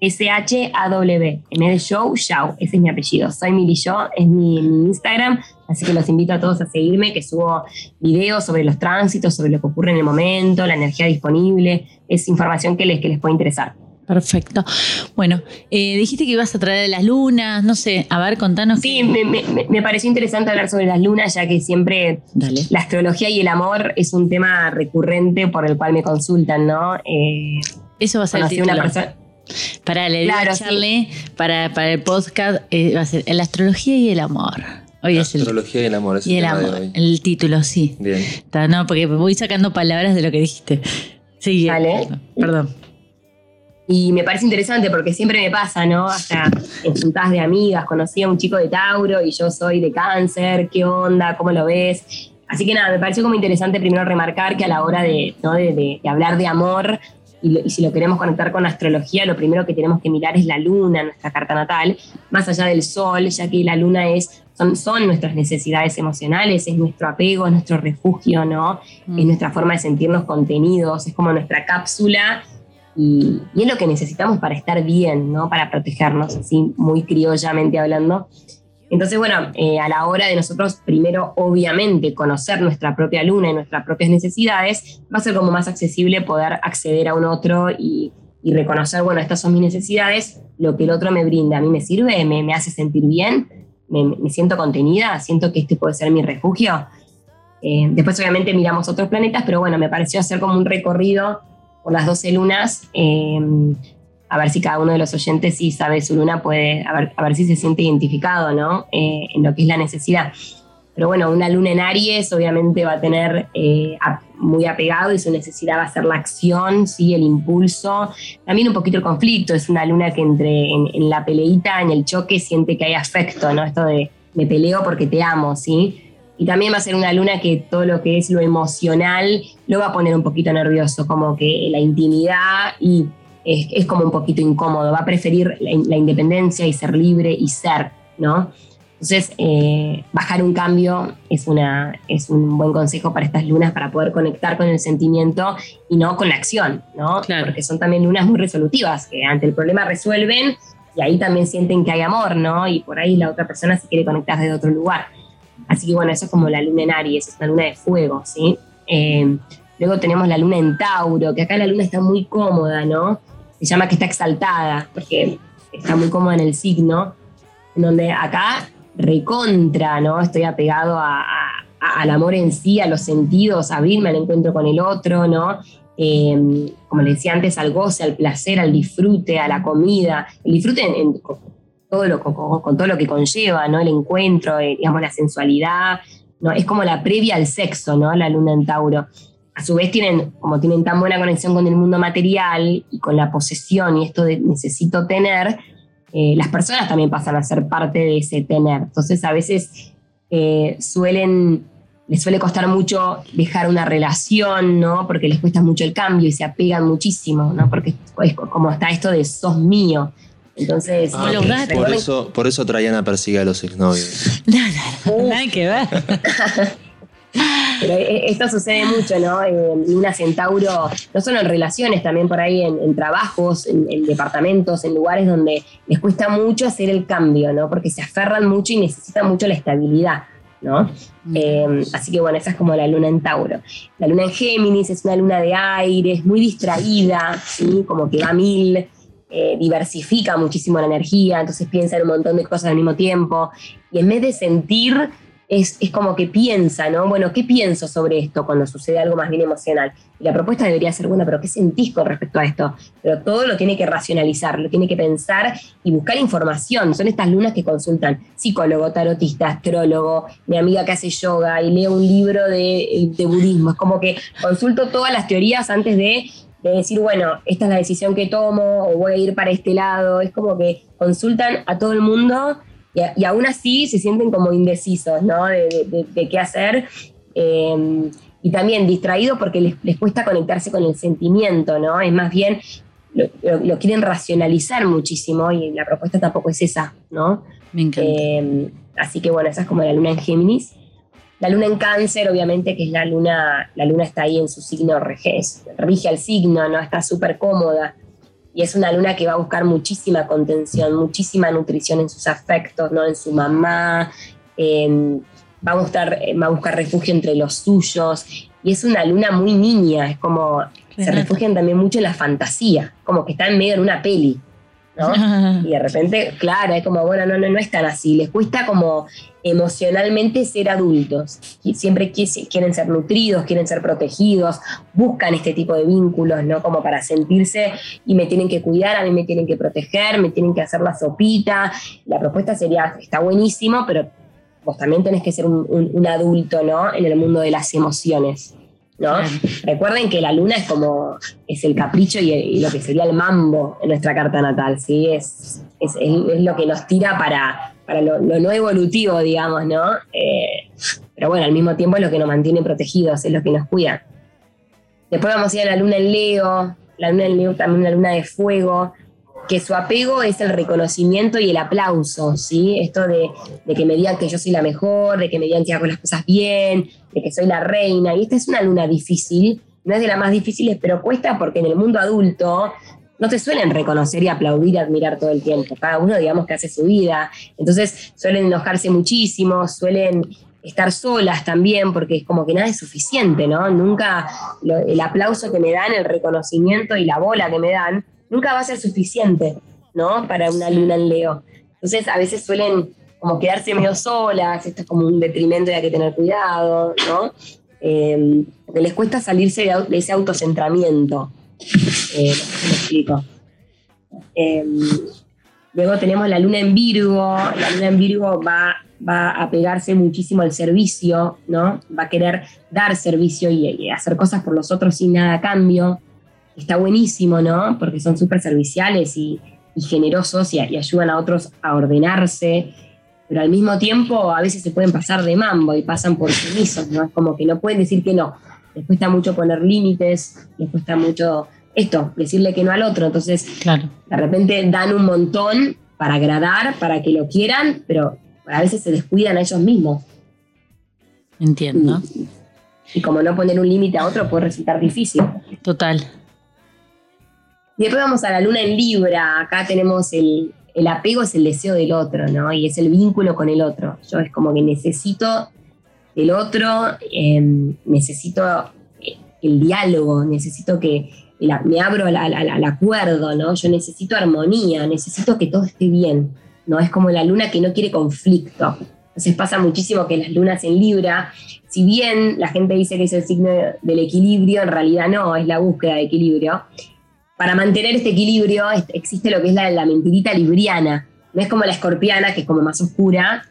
S-H-A-W. En de show, show. Ese es mi apellido. Soy Mili es mi, mi Instagram. Así que los invito a todos a seguirme, que subo videos sobre los tránsitos, sobre lo que ocurre en el momento, la energía disponible. Es información que les, que les puede interesar. Perfecto. Bueno, eh, dijiste que ibas a traer las lunas, no sé, a ver, contanos. Sí, me, me- me pareció interesante hablar sobre las lunas, ya que siempre Dale. la astrología y el amor es un tema recurrente por el cual me consultan, ¿no? Eh, Eso va a ser el a una título. persona. Para le Claro, sí. Para, para el podcast, eh, va a ser la astrología y el amor. Hoy es el, Astrología y el amor. Es y el amor. hoy. El título, sí. Bien. Está, no, porque voy sacando palabras de lo que dijiste. Sí, Dale. Perdón. Y me parece interesante porque siempre me pasa, ¿no? Hasta en juntadas de amigas, conocí a un chico de Tauro y yo soy de cáncer, ¿qué onda? ¿Cómo lo ves? Así que nada, me pareció como interesante primero remarcar que a la hora de, ¿no? de, de- de hablar de amor, y, lo- y si lo queremos conectar con astrología, lo primero que tenemos que mirar es la luna, nuestra carta natal, más allá del sol, ya que la luna es, son, son nuestras necesidades emocionales, es nuestro apego, es nuestro refugio, ¿no? Es nuestra forma de sentirnos contenidos, es como nuestra cápsula y, y es lo que necesitamos para estar bien, ¿no? Para protegernos, así muy criollamente hablando. Entonces, bueno, eh, a la hora de nosotros, primero, obviamente, conocer nuestra propia luna y nuestras propias necesidades, va a ser como más accesible poder acceder a un otro y, y reconocer, bueno, estas son mis necesidades, lo que el otro me brinda, a mí me sirve, me, me hace sentir bien, me, me siento contenida, siento que este puede ser mi refugio. Eh, después obviamente miramos otros planetas, pero bueno, me pareció hacer como un recorrido por las 12 lunas, eh, a ver si cada uno de los oyentes, si sabe su luna, puede, a ver, a ver si se siente identificado, ¿no? Eh, en lo que es la necesidad. Pero bueno, una luna en Aries obviamente va a tener eh, muy apegado y su necesidad va a ser la acción, ¿sí? el impulso, también un poquito el conflicto. Es una luna que entre en, en la peleita, en el choque, siente que hay afecto, ¿no? Esto de me peleo porque te amo, ¿sí? Y también va a ser una luna que todo lo que es lo emocional lo va a poner un poquito nervioso, como que la intimidad y es, es como un poquito incómodo, va a preferir la, la independencia y ser libre y ser, ¿no? Entonces, eh, bajar un cambio es, una, es un buen consejo para estas lunas para poder conectar con el sentimiento y no con la acción, ¿no? Claro. Porque son también lunas muy resolutivas, que ante el problema resuelven y ahí también sienten que hay amor, ¿no? Y por ahí la otra persona se quiere conectar desde otro lugar. Así que bueno, eso es como la luna en Aries, es una luna de fuego, ¿sí? Eh, luego tenemos la luna en Tauro, que acá la luna está muy cómoda, ¿no? Se llama que está exaltada, porque está muy cómoda en el signo, en donde acá recontra, ¿no? Estoy apegado a- al amor en sí, a los sentidos, a abrirme al encuentro con el otro, ¿no? Eh, como le decía antes, al goce, al placer, al disfrute, a la comida. El disfrute en, en- todo lo, con, con todo lo que conlleva, ¿no? El encuentro, eh, digamos, la sensualidad, ¿no? Es como la previa al sexo, ¿no? La luna en Tauro. A su vez tienen, como tienen tan buena conexión con el mundo material y con la posesión y esto de necesito tener, eh, las personas también pasan a ser parte de ese tener. Entonces a veces eh, suelen, les suele costar mucho dejar una relación, ¿no? Porque les cuesta mucho el cambio y se apegan muchísimo, ¿no? Porque es como está esto de sos mío. Entonces, los gatos. por, eso, por eso Traiana persigue a los exnovios. *laughs* Nada, nada que ver. *laughs* Pero eh, esto sucede mucho, ¿no? En Luna Centauro, no solo en relaciones, también por ahí en, en trabajos, en, en departamentos, en lugares donde les cuesta mucho hacer el cambio, ¿no? Porque se aferran mucho y necesitan mucho la estabilidad, ¿no? Eh, así que bueno, esa es como la luna en Tauro. La luna en Géminis es una luna de aire, es muy distraída, ¿sí? Como que va a mil, eh, diversifica muchísimo la energía, entonces piensa en un montón de cosas al mismo tiempo. Y en vez de sentir, es, es como que piensa, ¿no? Bueno, ¿qué pienso sobre esto cuando sucede algo más bien emocional? Y la propuesta debería ser, bueno, pero ¿qué sentís con respecto a esto? Pero todo lo tiene que racionalizar, lo tiene que pensar y buscar información. Son estas lunas que consultan psicólogo, tarotista, astrólogo, mi amiga que hace yoga y leo un libro de, de budismo. Es como que consulto todas las teorías antes de, de decir, bueno, esta es la decisión que tomo o voy a ir para este lado. Es como que consultan a todo el mundo y, a- y aún así se sienten como indecisos, ¿no? De, de- de- de qué hacer. Eh, y también distraídos porque les, les cuesta conectarse con el sentimiento, ¿no? Es más bien, lo, lo- lo quieren racionalizar muchísimo y la propuesta tampoco es esa, ¿no? Me encanta. Eh, así que bueno, esa es como la luna en Géminis. La luna en cáncer, obviamente, que es la luna, la luna está ahí en su signo, rige, al signo, ¿no? Está súper cómoda. Y es una luna que va a buscar muchísima contención, muchísima nutrición en sus afectos, ¿no? En su mamá, en- va, a buscar, eh, va a buscar refugio entre los suyos. Y es una luna muy niña, es como, se refugian también mucho en la fantasía, como que está en medio de una peli, ¿no? *laughs* Y de repente, claro, es como, bueno, no, no, no es tan así. Les cuesta como emocionalmente ser adultos. Siempre qui- quieren ser nutridos, quieren ser protegidos, buscan este tipo de vínculos, ¿no? Como para sentirse y me tienen que cuidar, a mí me tienen que proteger, me tienen que hacer la sopita. La propuesta sería, está buenísimo, pero vos también tenés que ser un, un- un adulto, ¿no? En el mundo de las emociones. ¿No? Recuerden que la luna es como, es el capricho y, y lo que sería el mambo en nuestra carta natal, ¿sí? Es, es, es- es lo que nos tira para, para lo, lo no evolutivo, digamos, ¿no? Eh, pero bueno, al mismo tiempo es lo que nos mantiene protegidos, es lo que nos cuida. Después vamos a ir a la luna en Leo, la luna en Leo también una luna de fuego, que su apego es el reconocimiento y el aplauso, ¿sí? Esto de, que me digan que yo soy la mejor, de que me digan que hago las cosas bien, de que soy la reina. Y esta es una luna difícil, no es de las más difíciles, pero cuesta porque en el mundo adulto no te suelen reconocer y aplaudir y admirar todo el tiempo. Cada uno, digamos, que hace su vida. Entonces suelen enojarse muchísimo, suelen estar solas también, porque es como que nada es suficiente, ¿no? Nunca el aplauso que me dan, el reconocimiento y la bola que me dan, nunca va a ser suficiente, ¿no? Para una luna en Leo. Entonces a veces suelen como quedarse medio solas, esto es como un detrimento y hay que tener cuidado, ¿no? Eh, les cuesta salirse de, ese autocentramiento. Eh, no sé si me explico. Eh, luego tenemos la luna en Virgo. La luna en Virgo va, va a pegarse muchísimo al servicio, ¿no? Va a querer dar servicio y, y hacer cosas por los otros sin nada a cambio. Está buenísimo, ¿no? Porque son súper serviciales y, y generosos y, y ayudan a otros a ordenarse. Pero al mismo tiempo a veces se pueden pasar de mambo y pasan por sumisos, ¿no? Es como que no pueden decir que no. Les cuesta mucho poner límites, les cuesta mucho esto, decirle que no al otro. Entonces, Claro. de repente dan un montón para agradar, para que lo quieran, pero a veces se descuidan a ellos mismos. Entiendo. Y como no poner un límite a otro puede resultar difícil. Total. Y después vamos a la luna en Libra. Acá tenemos el, el apego, es el deseo del otro, ¿no? Y es el vínculo con el otro. Yo es como que necesito del otro, eh, necesito eh, el diálogo, necesito que me abro al- al acuerdo, ¿no? Yo necesito armonía, necesito que todo esté bien, ¿no? Es como la luna que no quiere conflicto. Entonces pasa muchísimo que las lunas en Libra, si bien la gente dice que es el signo del equilibrio, en realidad no, es la búsqueda de equilibrio. Para mantener este equilibrio existe lo que es la, la mentirita libriana. No es como la escorpiana, que es como más oscura,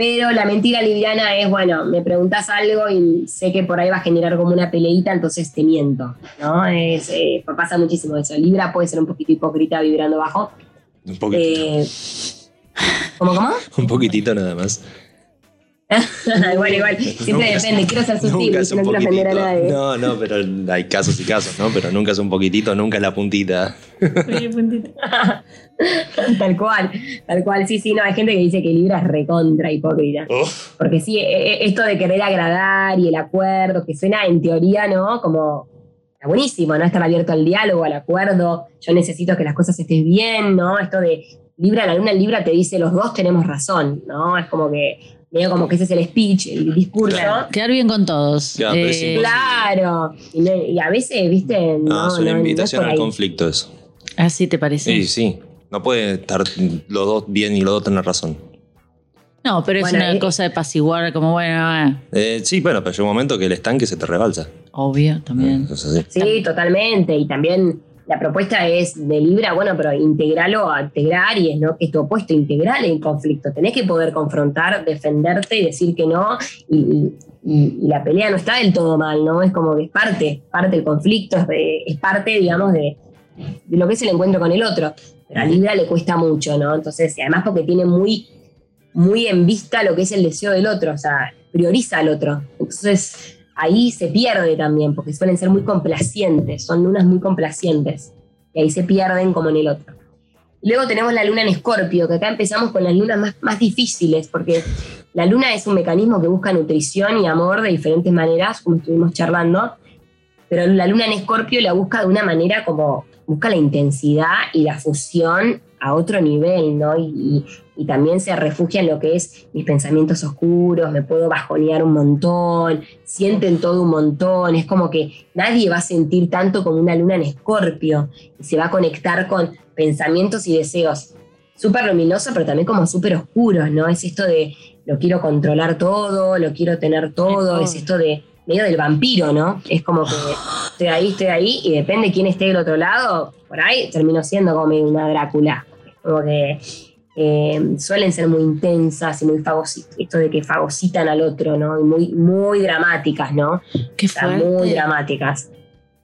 pero la mentira libriana es, bueno, me preguntas algo y sé que por ahí va a generar como una peleita, entonces te miento, ¿no? Es, eh, pasa muchísimo eso. Libra puede ser un poquito hipócrita vibrando bajo. Un poquitito. Eh, ¿Cómo, cómo? Un poquitito nada más. *laughs* igual, igual, siempre Nunca depende, quiero ser sutil, Nunca es no un quiero ofender a poquitito. nadie. No, no, pero hay casos y casos, ¿no? Pero nunca es un poquitito, nunca es la puntita. *laughs* *laughs* tal cual, tal cual, sí, sí, no, hay gente que dice que Libra es recontra hipócrita. Uf. Porque sí, e- e- esto de querer agradar y el acuerdo, que suena en teoría, ¿no? Como está buenísimo, ¿no? Estar abierto al diálogo, al acuerdo. Yo necesito que las cosas estén bien, ¿no? Esto de Libra, la luna en Libra te dice los dos tenemos razón, ¿no? Es como que, medio como que ese es el speech, el discurso. Claro. Quedar bien con todos. Claro, pero es Eh. Claro. Y, no- y a veces, viste, no, No, es una no- no es invitación por al ahí. conflicto eso. ¿Así te parece? Sí, sí. No puede estar los dos bien y los dos tener razón. No, pero es Bueno, una eh, cosa de apaciguar, como bueno, eh, Eh, sí, bueno, pero llega un momento que el estanque se te rebalsa. obvio también. Así. Sí, totalmente. Y también la propuesta es de Libra, bueno, pero integralo a integrar y es, ¿no? es tu opuesto, integral en conflicto. Tenés que poder confrontar, defenderte y decir que no. Y, la pelea no está del todo mal, ¿no? Es como que es parte, parte del conflicto, es, parte, digamos, de, de lo que es el encuentro con el otro. Pero a Libra le cuesta mucho, ¿no? Entonces, y además porque tiene muy, muy en vista lo que es el deseo del otro, o sea, prioriza al otro. Entonces, ahí se pierde también, porque suelen ser muy complacientes, son lunas muy complacientes, y ahí se pierden como en el otro. Luego tenemos la luna en Escorpio, que acá empezamos con las lunas más, más difíciles, porque la luna es un mecanismo que busca nutrición y amor de diferentes maneras, como estuvimos charlando, pero la luna en Escorpio la busca de una manera como, busca la intensidad y la fusión a otro nivel, ¿no? Y, y- y también se refugia en lo que es mis pensamientos oscuros, me puedo bajonear un montón, sienten todo un montón, es como que nadie va a sentir tanto como una luna en Escorpio, y se va a conectar con pensamientos y deseos súper luminosos, pero también como súper oscuros, ¿no? Es esto de lo quiero controlar todo, lo quiero tener todo, es esto de medio del vampiro, ¿no? Es como que estoy ahí, estoy ahí, y depende quién esté del otro lado, por ahí termino siendo como una Drácula. Como que eh, suelen ser muy intensas y muy fagocitas, esto de que fagocitan al otro, ¿no? Y muy, muy dramáticas, ¿no? Qué O sea, muy fuerte. dramáticas.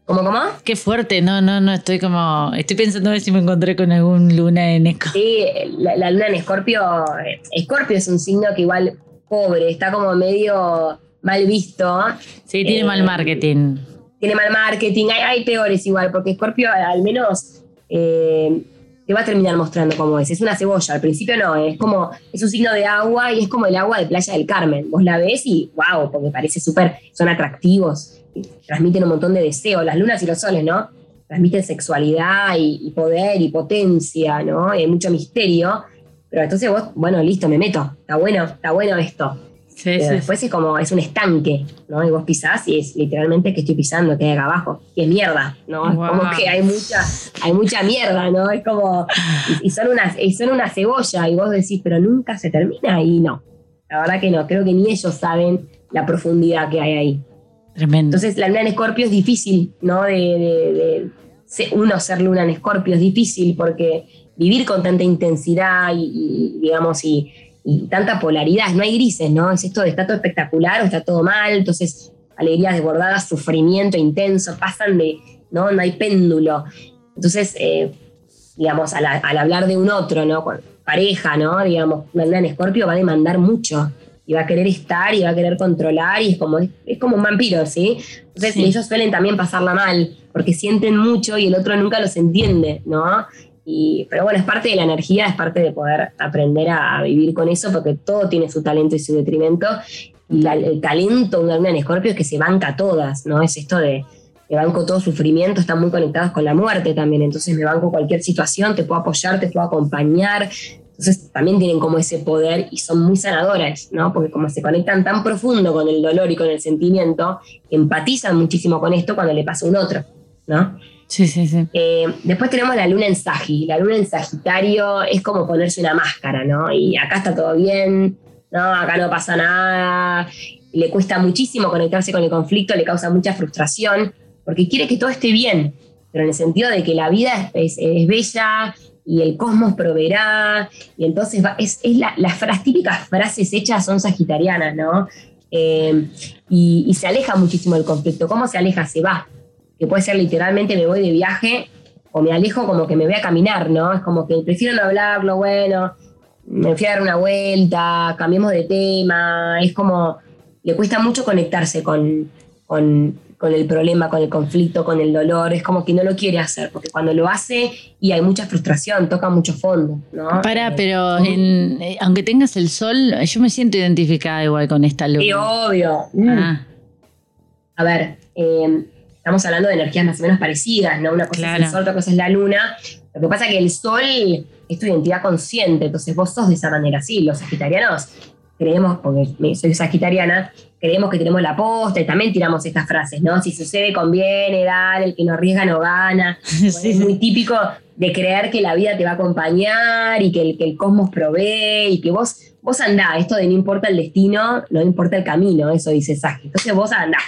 ¿Cómo, cómo? Qué fuerte, no, no, no, estoy como. Estoy pensando a ver si me encontré con algún luna en Esco. Sí, la, la luna en Escorpio, eh, Escorpio es un signo que igual pobre, está como medio mal visto, Sí, tiene Eh, mal marketing. tiene mal marketing, hay, hay peores igual, porque Escorpio al menos eh, te va a terminar mostrando cómo es. Es una cebolla, al principio no, es como, es un signo de agua y es como el agua de Playa del Carmen. Vos la ves y wow, porque parece súper, son atractivos, transmiten un montón de deseo, las lunas y los soles, ¿no? Transmiten sexualidad y, y poder y potencia, ¿no? Y hay mucho misterio. Pero entonces vos, bueno, listo, me meto, está bueno, está bueno esto. Sí, Pero sí, después es como, es un estanque, ¿no? Y vos pisás y es literalmente que estoy pisando, que hay acá abajo. Y es mierda, ¿no? Es como que hay mucha, hay mucha mierda, ¿no? Es como, y, y son una, y son una cebolla y vos decís, pero nunca se termina y no. La verdad que no, creo que ni ellos saben la profundidad que hay ahí. Tremendo. Entonces la luna en escorpio es difícil, ¿no? De, de- de uno ser luna en escorpio es difícil porque vivir con tanta intensidad y, y, digamos, y, y tanta polaridad, no hay grises, ¿no? Es esto de está todo espectacular o está todo mal, entonces alegrías desbordadas, sufrimiento intenso, pasan de, ¿no? No hay péndulo. Entonces, eh, digamos, al, al hablar de un otro, ¿no? Pareja, ¿no? Digamos, una en escorpio va a demandar mucho y va a querer estar y va a querer controlar y es como, es como un vampiro, ¿sí? Entonces Sí. ellos suelen también pasarla mal porque sienten mucho y el otro nunca los entiende, ¿no? Y, pero bueno, es parte de la energía, es parte de poder aprender a, a vivir con eso porque todo tiene su talento y su detrimento. Y la- el talento de una en escorpio es que se banca todas, ¿no? Es esto de me banco todo sufrimiento, están muy conectados con la muerte también, entonces me banco cualquier situación, te puedo apoyar, te puedo acompañar, entonces también tienen como ese poder y son muy sanadoras, ¿no? Porque como se conectan tan profundo con el dolor y con el sentimiento, empatizan muchísimo con esto cuando le pasa a un otro, ¿no? Sí, sí, sí. Eh, después tenemos la luna en Sagi. La luna en Sagitario es como ponerse una máscara, ¿no? Y acá está todo bien, ¿no? Acá no pasa nada. Le cuesta muchísimo conectarse con el conflicto, le causa mucha frustración, porque quiere que todo esté bien, pero en el sentido de que la vida es, es bella y el cosmos proveerá, y entonces va- es, es la- las fra- típicas frases hechas son sagitarianas, ¿no? Eh, y, y se aleja muchísimo del conflicto. ¿Cómo se aleja? Se va que puede ser literalmente me voy de viaje o me alejo como que me voy a caminar, ¿no? Es como que prefiero no hablarlo, bueno, me fui a dar una vuelta, cambiemos de tema, es como, le cuesta mucho conectarse con, con, con el problema, con el conflicto, con el dolor, es como que no lo quiere hacer, porque cuando lo hace y hay mucha frustración, toca mucho fondo, ¿no? Para, Eh, pero en- eh, aunque tengas el sol, yo me siento identificada igual con esta luna. Sí, obvio. Mm. Ah, A ver, eh, estamos hablando de energías más o menos parecidas, ¿no? Una cosa Claro. es el sol, otra cosa es la luna. Lo que pasa es que el sol es tu identidad consciente, entonces vos sos de esa manera. Sí, los sagitarianos creemos, porque soy sagitariana, creemos que tenemos la posta y también tiramos estas frases, ¿no? Si sucede, conviene, dale, el que no arriesga no gana. *laughs* Sí. Es muy típico de creer que la vida te va a acompañar y que el, que el cosmos provee y que vos, vos andá, esto de no importa el destino, no importa el camino, eso dice Sagi. Entonces vos andá.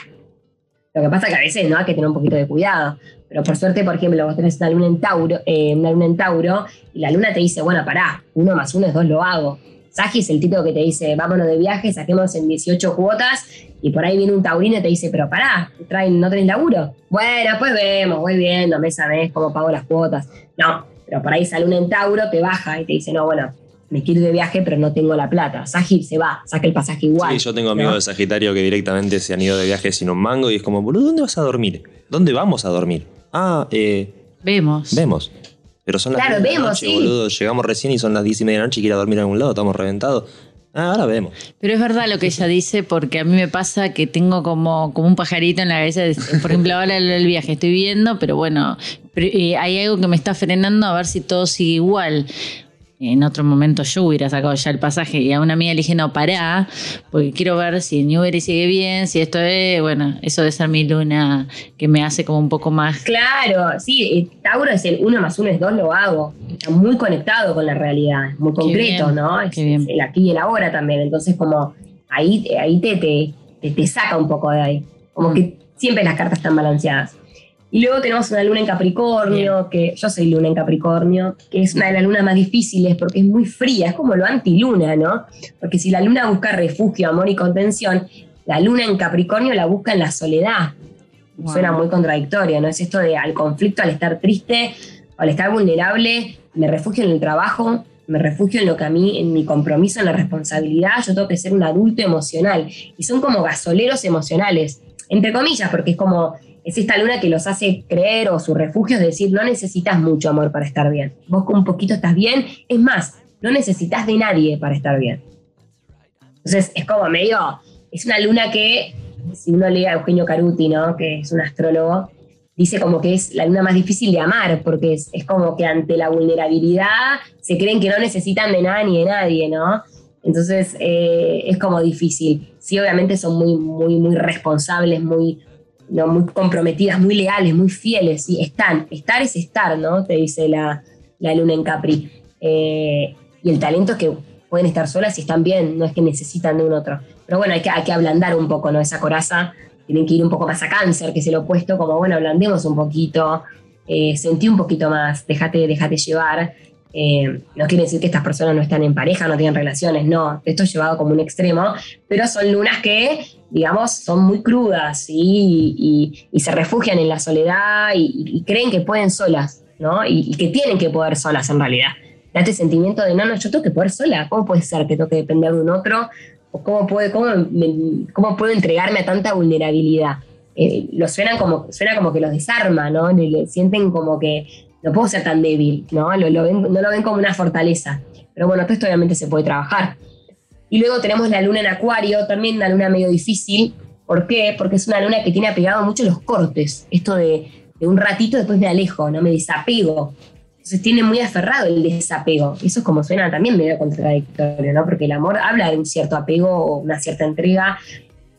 Lo que pasa es que a veces no hay que tener un poquito de cuidado. Pero por suerte, por ejemplo, vos tenés una luna en Tauro, eh, una luna en Tauro y la luna te dice, bueno, pará, uno más uno es dos, lo hago. Sagi es el tipo que te dice, vámonos de viaje, saquemos en 18 cuotas y por ahí viene un taurino y te dice, pero pará, traen, ¿no tenés laburo? Bueno, pues vemos, voy viendo mes a mes cómo pago las cuotas. No, pero por ahí esa luna en Tauro te baja y te dice, no, bueno, me quiero ir de viaje, pero no tengo la plata. Sagi se va, saca el pasaje igual. Sí, yo tengo amigos ¿no? de Sagitario que directamente se han ido de viaje sin un mango y es como, boludo, ¿dónde vas a dormir? ¿Dónde vamos a dormir? Ah, eh, vemos. vemos. Pero son las Claro, 10 de la vemos, noche, sí. boludo. Llegamos recién y son las 10 y media de la noche y quiero dormir a algún lado, estamos reventados. Ah, ahora vemos. Pero es verdad lo que ella dice, porque a mí me pasa que tengo como, como un pajarito en la cabeza. de- Por ejemplo, ahora el, el viaje estoy viendo, pero bueno, pero, eh, hay algo que me está frenando a ver si todo sigue igual. En otro momento yo hubiera sacado ya el pasaje y a una amiga le dije, no, pará, porque quiero ver si el Newbery sigue bien, si esto es, bueno, eso de ser mi luna que me hace como un poco más... Claro, sí, Tauro es el uno más uno es dos, lo hago. Está muy conectado con la realidad, muy concreto, bien, ¿no? Es, es el aquí y el ahora también. Entonces, como ahí, ahí te, te, te, te saca un poco de ahí. Como Mm. que siempre las cartas están balanceadas. Y luego tenemos una luna en Capricornio, que yo soy luna en Capricornio, que es una de las lunas más difíciles porque es muy fría, es como lo antiluna, ¿no? Porque si la luna busca refugio, amor y contención, la luna en Capricornio la busca en la soledad. Wow. Suena muy contradictorio, ¿no? Es esto de al conflicto, al estar triste, al estar vulnerable, me refugio en el trabajo, me refugio en lo que a mí, en mi compromiso, en la responsabilidad, yo tengo que ser un adulto emocional. Y son como gasoleros emocionales, entre comillas, porque es como, es esta luna que los hace creer o su refugio es decir, no necesitas mucho amor para estar bien. Vos con un poquito estás bien, es más, no necesitas de nadie para estar bien. Entonces es como medio, es una luna que, si uno lee a Eugenio Caruti, ¿no? que es un astrólogo, dice como que es la luna más difícil de amar, porque es, como que ante la vulnerabilidad se creen que no necesitan de nada ni de nadie, ¿no? Entonces eh, es como difícil. Sí, obviamente son muy, muy, muy responsables, muy, ¿no? muy comprometidas, muy leales, muy fieles. Sí, están. Estar es estar, ¿no? Te dice la, la luna en Capri. Eh, y el talento es que pueden estar solas y están bien, no es que necesitan de un otro. Pero bueno, hay que, hay que ablandar un poco, ¿no? Esa coraza. Tienen que ir un poco más a cáncer, que es el opuesto, como bueno, ablandemos un poquito, eh, sentí un poquito más, déjate, déjate llevar. Eh, no quiere decir que estas personas no están en pareja, no tienen relaciones, no, esto es llevado como un extremo, pero son lunas que, digamos, son muy crudas y, se refugian en la soledad y, creen que pueden solas, ¿no? Y, que tienen que poder solas en realidad. Date sentimiento de, no, no, yo tengo que poder sola, ¿cómo puede ser que tengo que depender de un otro? ¿O cómo, puede, cómo, cómo puedo entregarme a tanta vulnerabilidad? Eh, lo como, suena como que los desarma, ¿no? le sienten como que no puedo ser tan débil, ¿no? Lo, ven, no lo ven como una fortaleza. Pero bueno, esto obviamente se puede trabajar. Y luego tenemos la luna en Acuario, también una luna medio difícil. ¿Por qué? Porque es una luna que tiene apegado mucho los cortes. Esto de, un ratito después me alejo, ¿no? Me desapego. Entonces tiene muy aferrado el desapego. Eso es como suena también medio contradictorio, ¿no? Porque el amor habla de un cierto apego o una cierta entrega.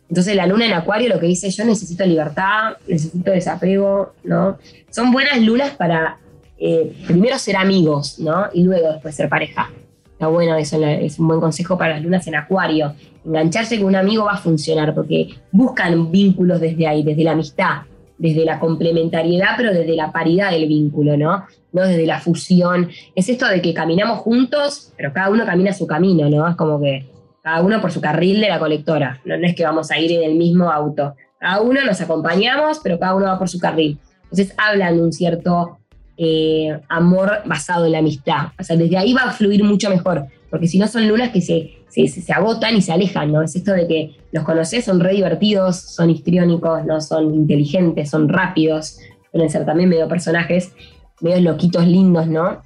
Entonces la luna en Acuario lo que dice yo necesito libertad, necesito desapego, ¿no? Son buenas lunas para eh, primero ser amigos, ¿no? Y luego después ser pareja. Está bueno, eso es un buen consejo para las lunas en acuario. Engancharse con un amigo va a funcionar porque buscan vínculos desde ahí, desde la amistad, desde la complementariedad, pero desde la paridad del vínculo, ¿no? No desde la fusión. Es esto de que caminamos juntos, pero cada uno camina su camino, ¿no? Es como que cada uno por su carril de la colectora. No, no es que vamos a ir en el mismo auto. Cada uno nos acompañamos, pero cada uno va por su carril. Entonces hablan de un cierto eh, amor basado en la amistad. O sea, desde ahí va a fluir mucho mejor, porque si no son lunas que se, se, agotan y se alejan, ¿no? Es esto de que los conoces, son re divertidos, son histriónicos, no son inteligentes, son rápidos, pueden ser también medio personajes, medio loquitos lindos, ¿no?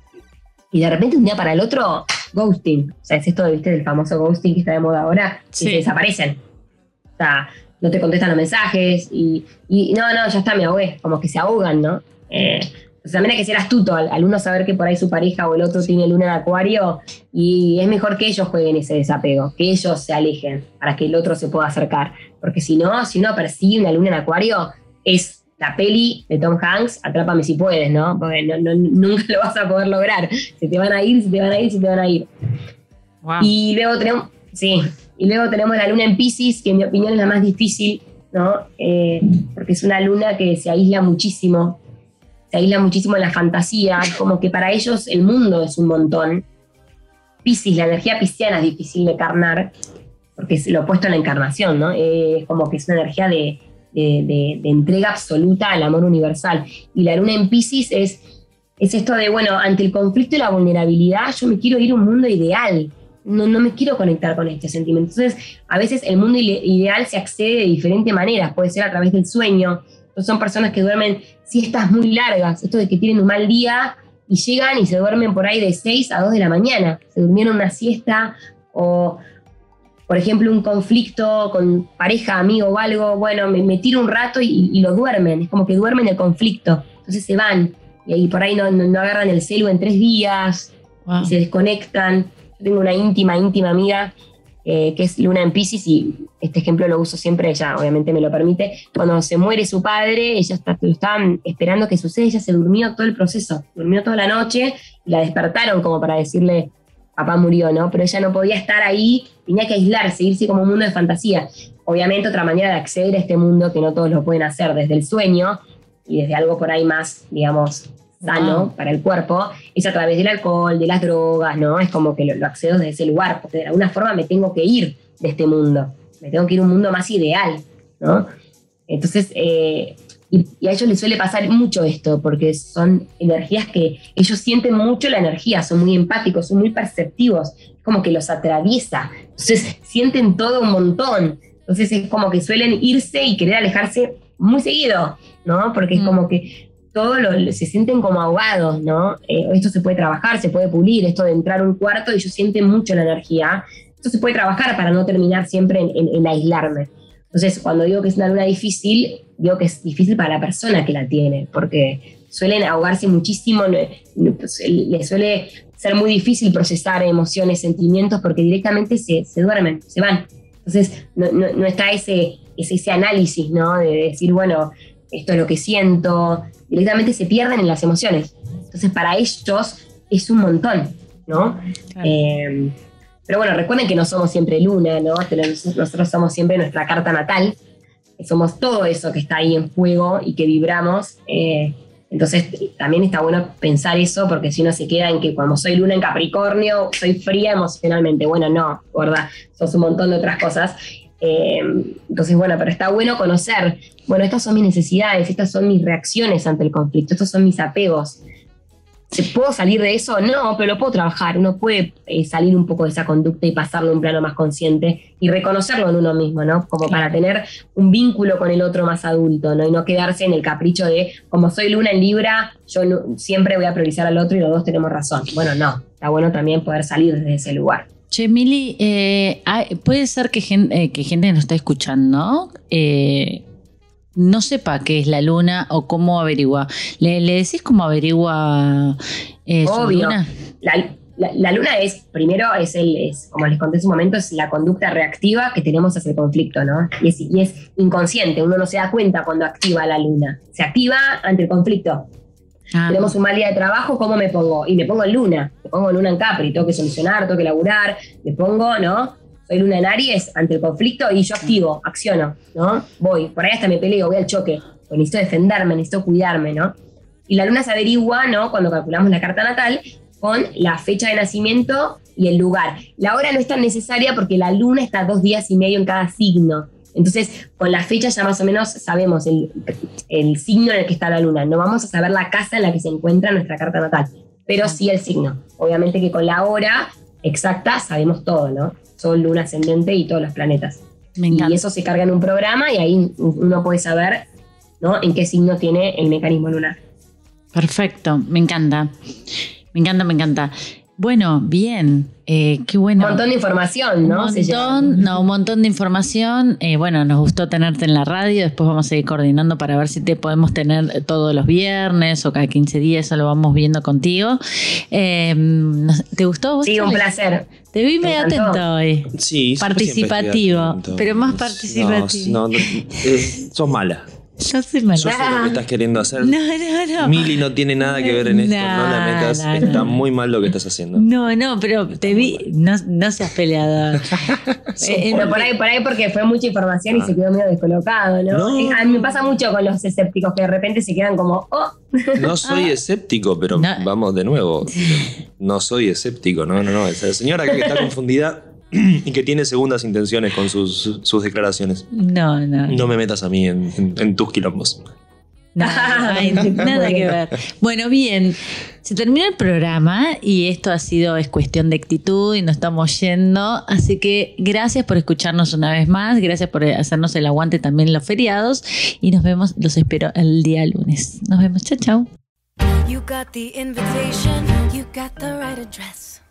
Y de repente un día para el otro, ghosting. O sea, es esto, ¿viste? Del famoso ghosting que está de moda ahora, y se desaparecen. O sea, no te contestan los mensajes y, y no, no, ya está, me ahogué. Como que se ahogan, ¿no? Eh, o sea, también hay que ser astuto al, uno saber que por ahí su pareja o el otro tiene luna de acuario y es mejor que ellos jueguen ese desapego, que ellos se alejen para que el otro se pueda acercar. Porque si no, si uno persigue una luna en acuario, es la peli de Tom Hanks, atrápame si puedes, ¿no? Porque nunca *laughs* lo vas a poder lograr. Se te van a ir, se te van a ir, se te van a ir. Y luego tenemos, sí, y luego tenemos la luna en Pisces, que en mi opinión es la más difícil, ¿no? Eh, porque es una luna que se aísla muchísimo se aísla muchísimo en la fantasía, como que para ellos el mundo es un montón. Piscis, la energía pisciana es difícil de carnar, porque es lo opuesto a la encarnación, ¿no? Es como que es una energía de, entrega absoluta al amor universal. Y la luna en Piscis es, es esto de, bueno, ante el conflicto y la vulnerabilidad, yo me quiero ir a un mundo ideal. No, no me quiero conectar con este sentimiento. Entonces, a veces el mundo ideal se accede de diferentes maneras. Puede ser a través del sueño, son personas que duermen siestas muy largas, esto de que tienen un mal día y llegan y se duermen por ahí de 6 a 2 de la mañana. Se durmieron una siesta o, por ejemplo, un conflicto con pareja, amigo o algo, bueno, me, tiro un rato y, lo duermen, es como que duermen el conflicto, entonces se van y ahí por ahí no, no, agarran el celu en tres días y se desconectan. Yo tengo una íntima, íntima amiga eh, que es Luna en Pisces, y este ejemplo lo uso siempre, ella obviamente me lo permite, cuando se muere su padre, ella está, lo estaban esperando que suceda, ella se durmió todo el proceso, durmió toda la noche, y la despertaron como para decirle, papá murió, ¿no? Pero ella no podía estar ahí, tenía que aislarse, irse como un mundo de fantasía. Obviamente otra manera de acceder a este mundo que no todos lo pueden hacer desde el sueño y desde algo por ahí más, digamos, sano para el cuerpo, es a través del alcohol, de las drogas, ¿no? Es como que lo, accedo desde ese lugar, porque de alguna forma me tengo que ir de este mundo, me tengo que ir a un mundo más ideal, ¿no? Entonces, eh, y, a ellos les suele pasar mucho esto, porque son energías que ellos sienten mucho la energía, son muy empáticos, son muy perceptivos, como que los atraviesa, entonces sienten todo un montón, entonces es como que suelen irse y querer alejarse muy seguido, ¿no? Porque es mm. como que todos se sienten como ahogados, ¿no? Eh, esto se puede trabajar, se puede pulir, esto de entrar a un cuarto ellos sienten mucho la energía. Esto se puede trabajar para no terminar siempre en, aislarme. Entonces, cuando digo que es una luna difícil, digo que es difícil para la persona que la tiene, porque suelen ahogarse muchísimo, entonces, le suele ser muy difícil procesar emociones, sentimientos, porque directamente se, se duermen, se van. Entonces, no, no- no está ese, ese, ese análisis, ¿no? De decir, bueno, esto es lo que siento. Directamente se pierden en las emociones. Entonces, para ellos es un montón, ¿no? Claro. Eh, pero bueno, recuerden que no somos siempre luna, ¿no? Tenemos- Nosotros somos siempre nuestra carta natal. Somos todo eso que está ahí en juego y que vibramos. eh, entonces, también está bueno pensar eso, porque si uno se queda en que como soy luna en Capricornio, soy fría emocionalmente. Bueno, no, ¿verdad? Sos un montón de otras cosas. Eh, entonces, bueno, pero está bueno conocer, bueno, estas son mis necesidades, estas son mis reacciones ante el conflicto, estos son mis apegos. ¿Se puedo salir de eso? No, pero lo puedo trabajar. Uno puede eh, salir un poco de esa conducta y pasarlo a un plano más consciente y reconocerlo en uno mismo, ¿no? Como para tener un vínculo con el otro más adulto, ¿no? Y no quedarse en el capricho de, como soy luna en Libra, yo siempre voy a priorizar al otro y los dos tenemos razón. Bueno, no. Está bueno también poder salir desde ese lugar. Che, Mili, eh, puede ser que gente, que gente que nos está escuchando eh, no sepa qué es la luna o cómo averigua. ¿Le, le decís cómo averigua eh, su luna? La, la- la luna es, primero, es el, es, como les conté en su momento, es la conducta reactiva que tenemos hacia el conflicto, ¿no? Y es, y es inconsciente, uno no se da cuenta cuando activa la luna. Se activa ante el conflicto. Ah, Tenemos un mal día de trabajo, ¿cómo me pongo? Y me pongo en luna, me pongo en luna en Capri, tengo que solucionar, tengo que laburar, me pongo, ¿no? Soy luna en Aries ante el conflicto y yo activo, acciono, ¿no? Voy, por ahí hasta me peleo, voy al choque, pues necesito defenderme, necesito cuidarme, ¿no? Y la luna se averigua, ¿no? Cuando calculamos la carta natal, con la fecha de nacimiento y el lugar. La hora no es tan necesaria porque la luna está dos días y medio en cada signo. Entonces, con la fecha ya más o menos sabemos el, el signo en el que está la luna. No vamos a saber la casa en la que se encuentra nuestra carta natal, pero sí el signo. Obviamente que con la hora exacta sabemos todo, ¿no? Sol, luna ascendente y todos los planetas. me Y encanta. eso se carga en un programa y ahí uno puede saber ¿no? en qué signo tiene el mecanismo lunar. Perfecto, me encanta. Me encanta, me encanta. Bueno, bien. eh, qué bueno. Un montón de información, ¿no? Un montón, no, un montón de información. Eh, bueno, nos gustó tenerte en la radio. Después vamos a seguir coordinando para ver si te podemos tener todos los viernes o cada 15 días. Eso lo vamos viendo contigo. Eh, ¿Te gustó? vos, Sí, un placer. Te vi Me medio atento hoy. Sí, Participativo, pero más participativo. No, no, eh, sos mala. Yo soy mala. Yo sé lo que estás queriendo hacer. No, no, no. Mili no tiene nada que ver en esto. No, la No, metas. no, Está no. muy mal lo que estás haciendo. No, no, pero te vi. No, no seas peleador. *laughs* Eh, por ahí, por ahí porque fue mucha información y Ah. se quedó medio descolocado, ¿no? A mí me pasa mucho con los escépticos que de repente se quedan como, oh, No *laughs* soy escéptico, pero vamos de nuevo. *laughs* No soy escéptico, no, no, no. Esa señora que está confundida *clears throat* y que tiene segundas intenciones con sus, sus declaraciones. No, no. No me metas a mí en, en- en tus quilombos. Hay nada que ver. Bueno, bien, se terminó el programa y esto ha sido, es cuestión de actitud y nos estamos yendo. Así que gracias por escucharnos una vez más, gracias por hacernos el aguante también en los feriados y nos vemos, los espero el día lunes. Nos vemos, chao, chao.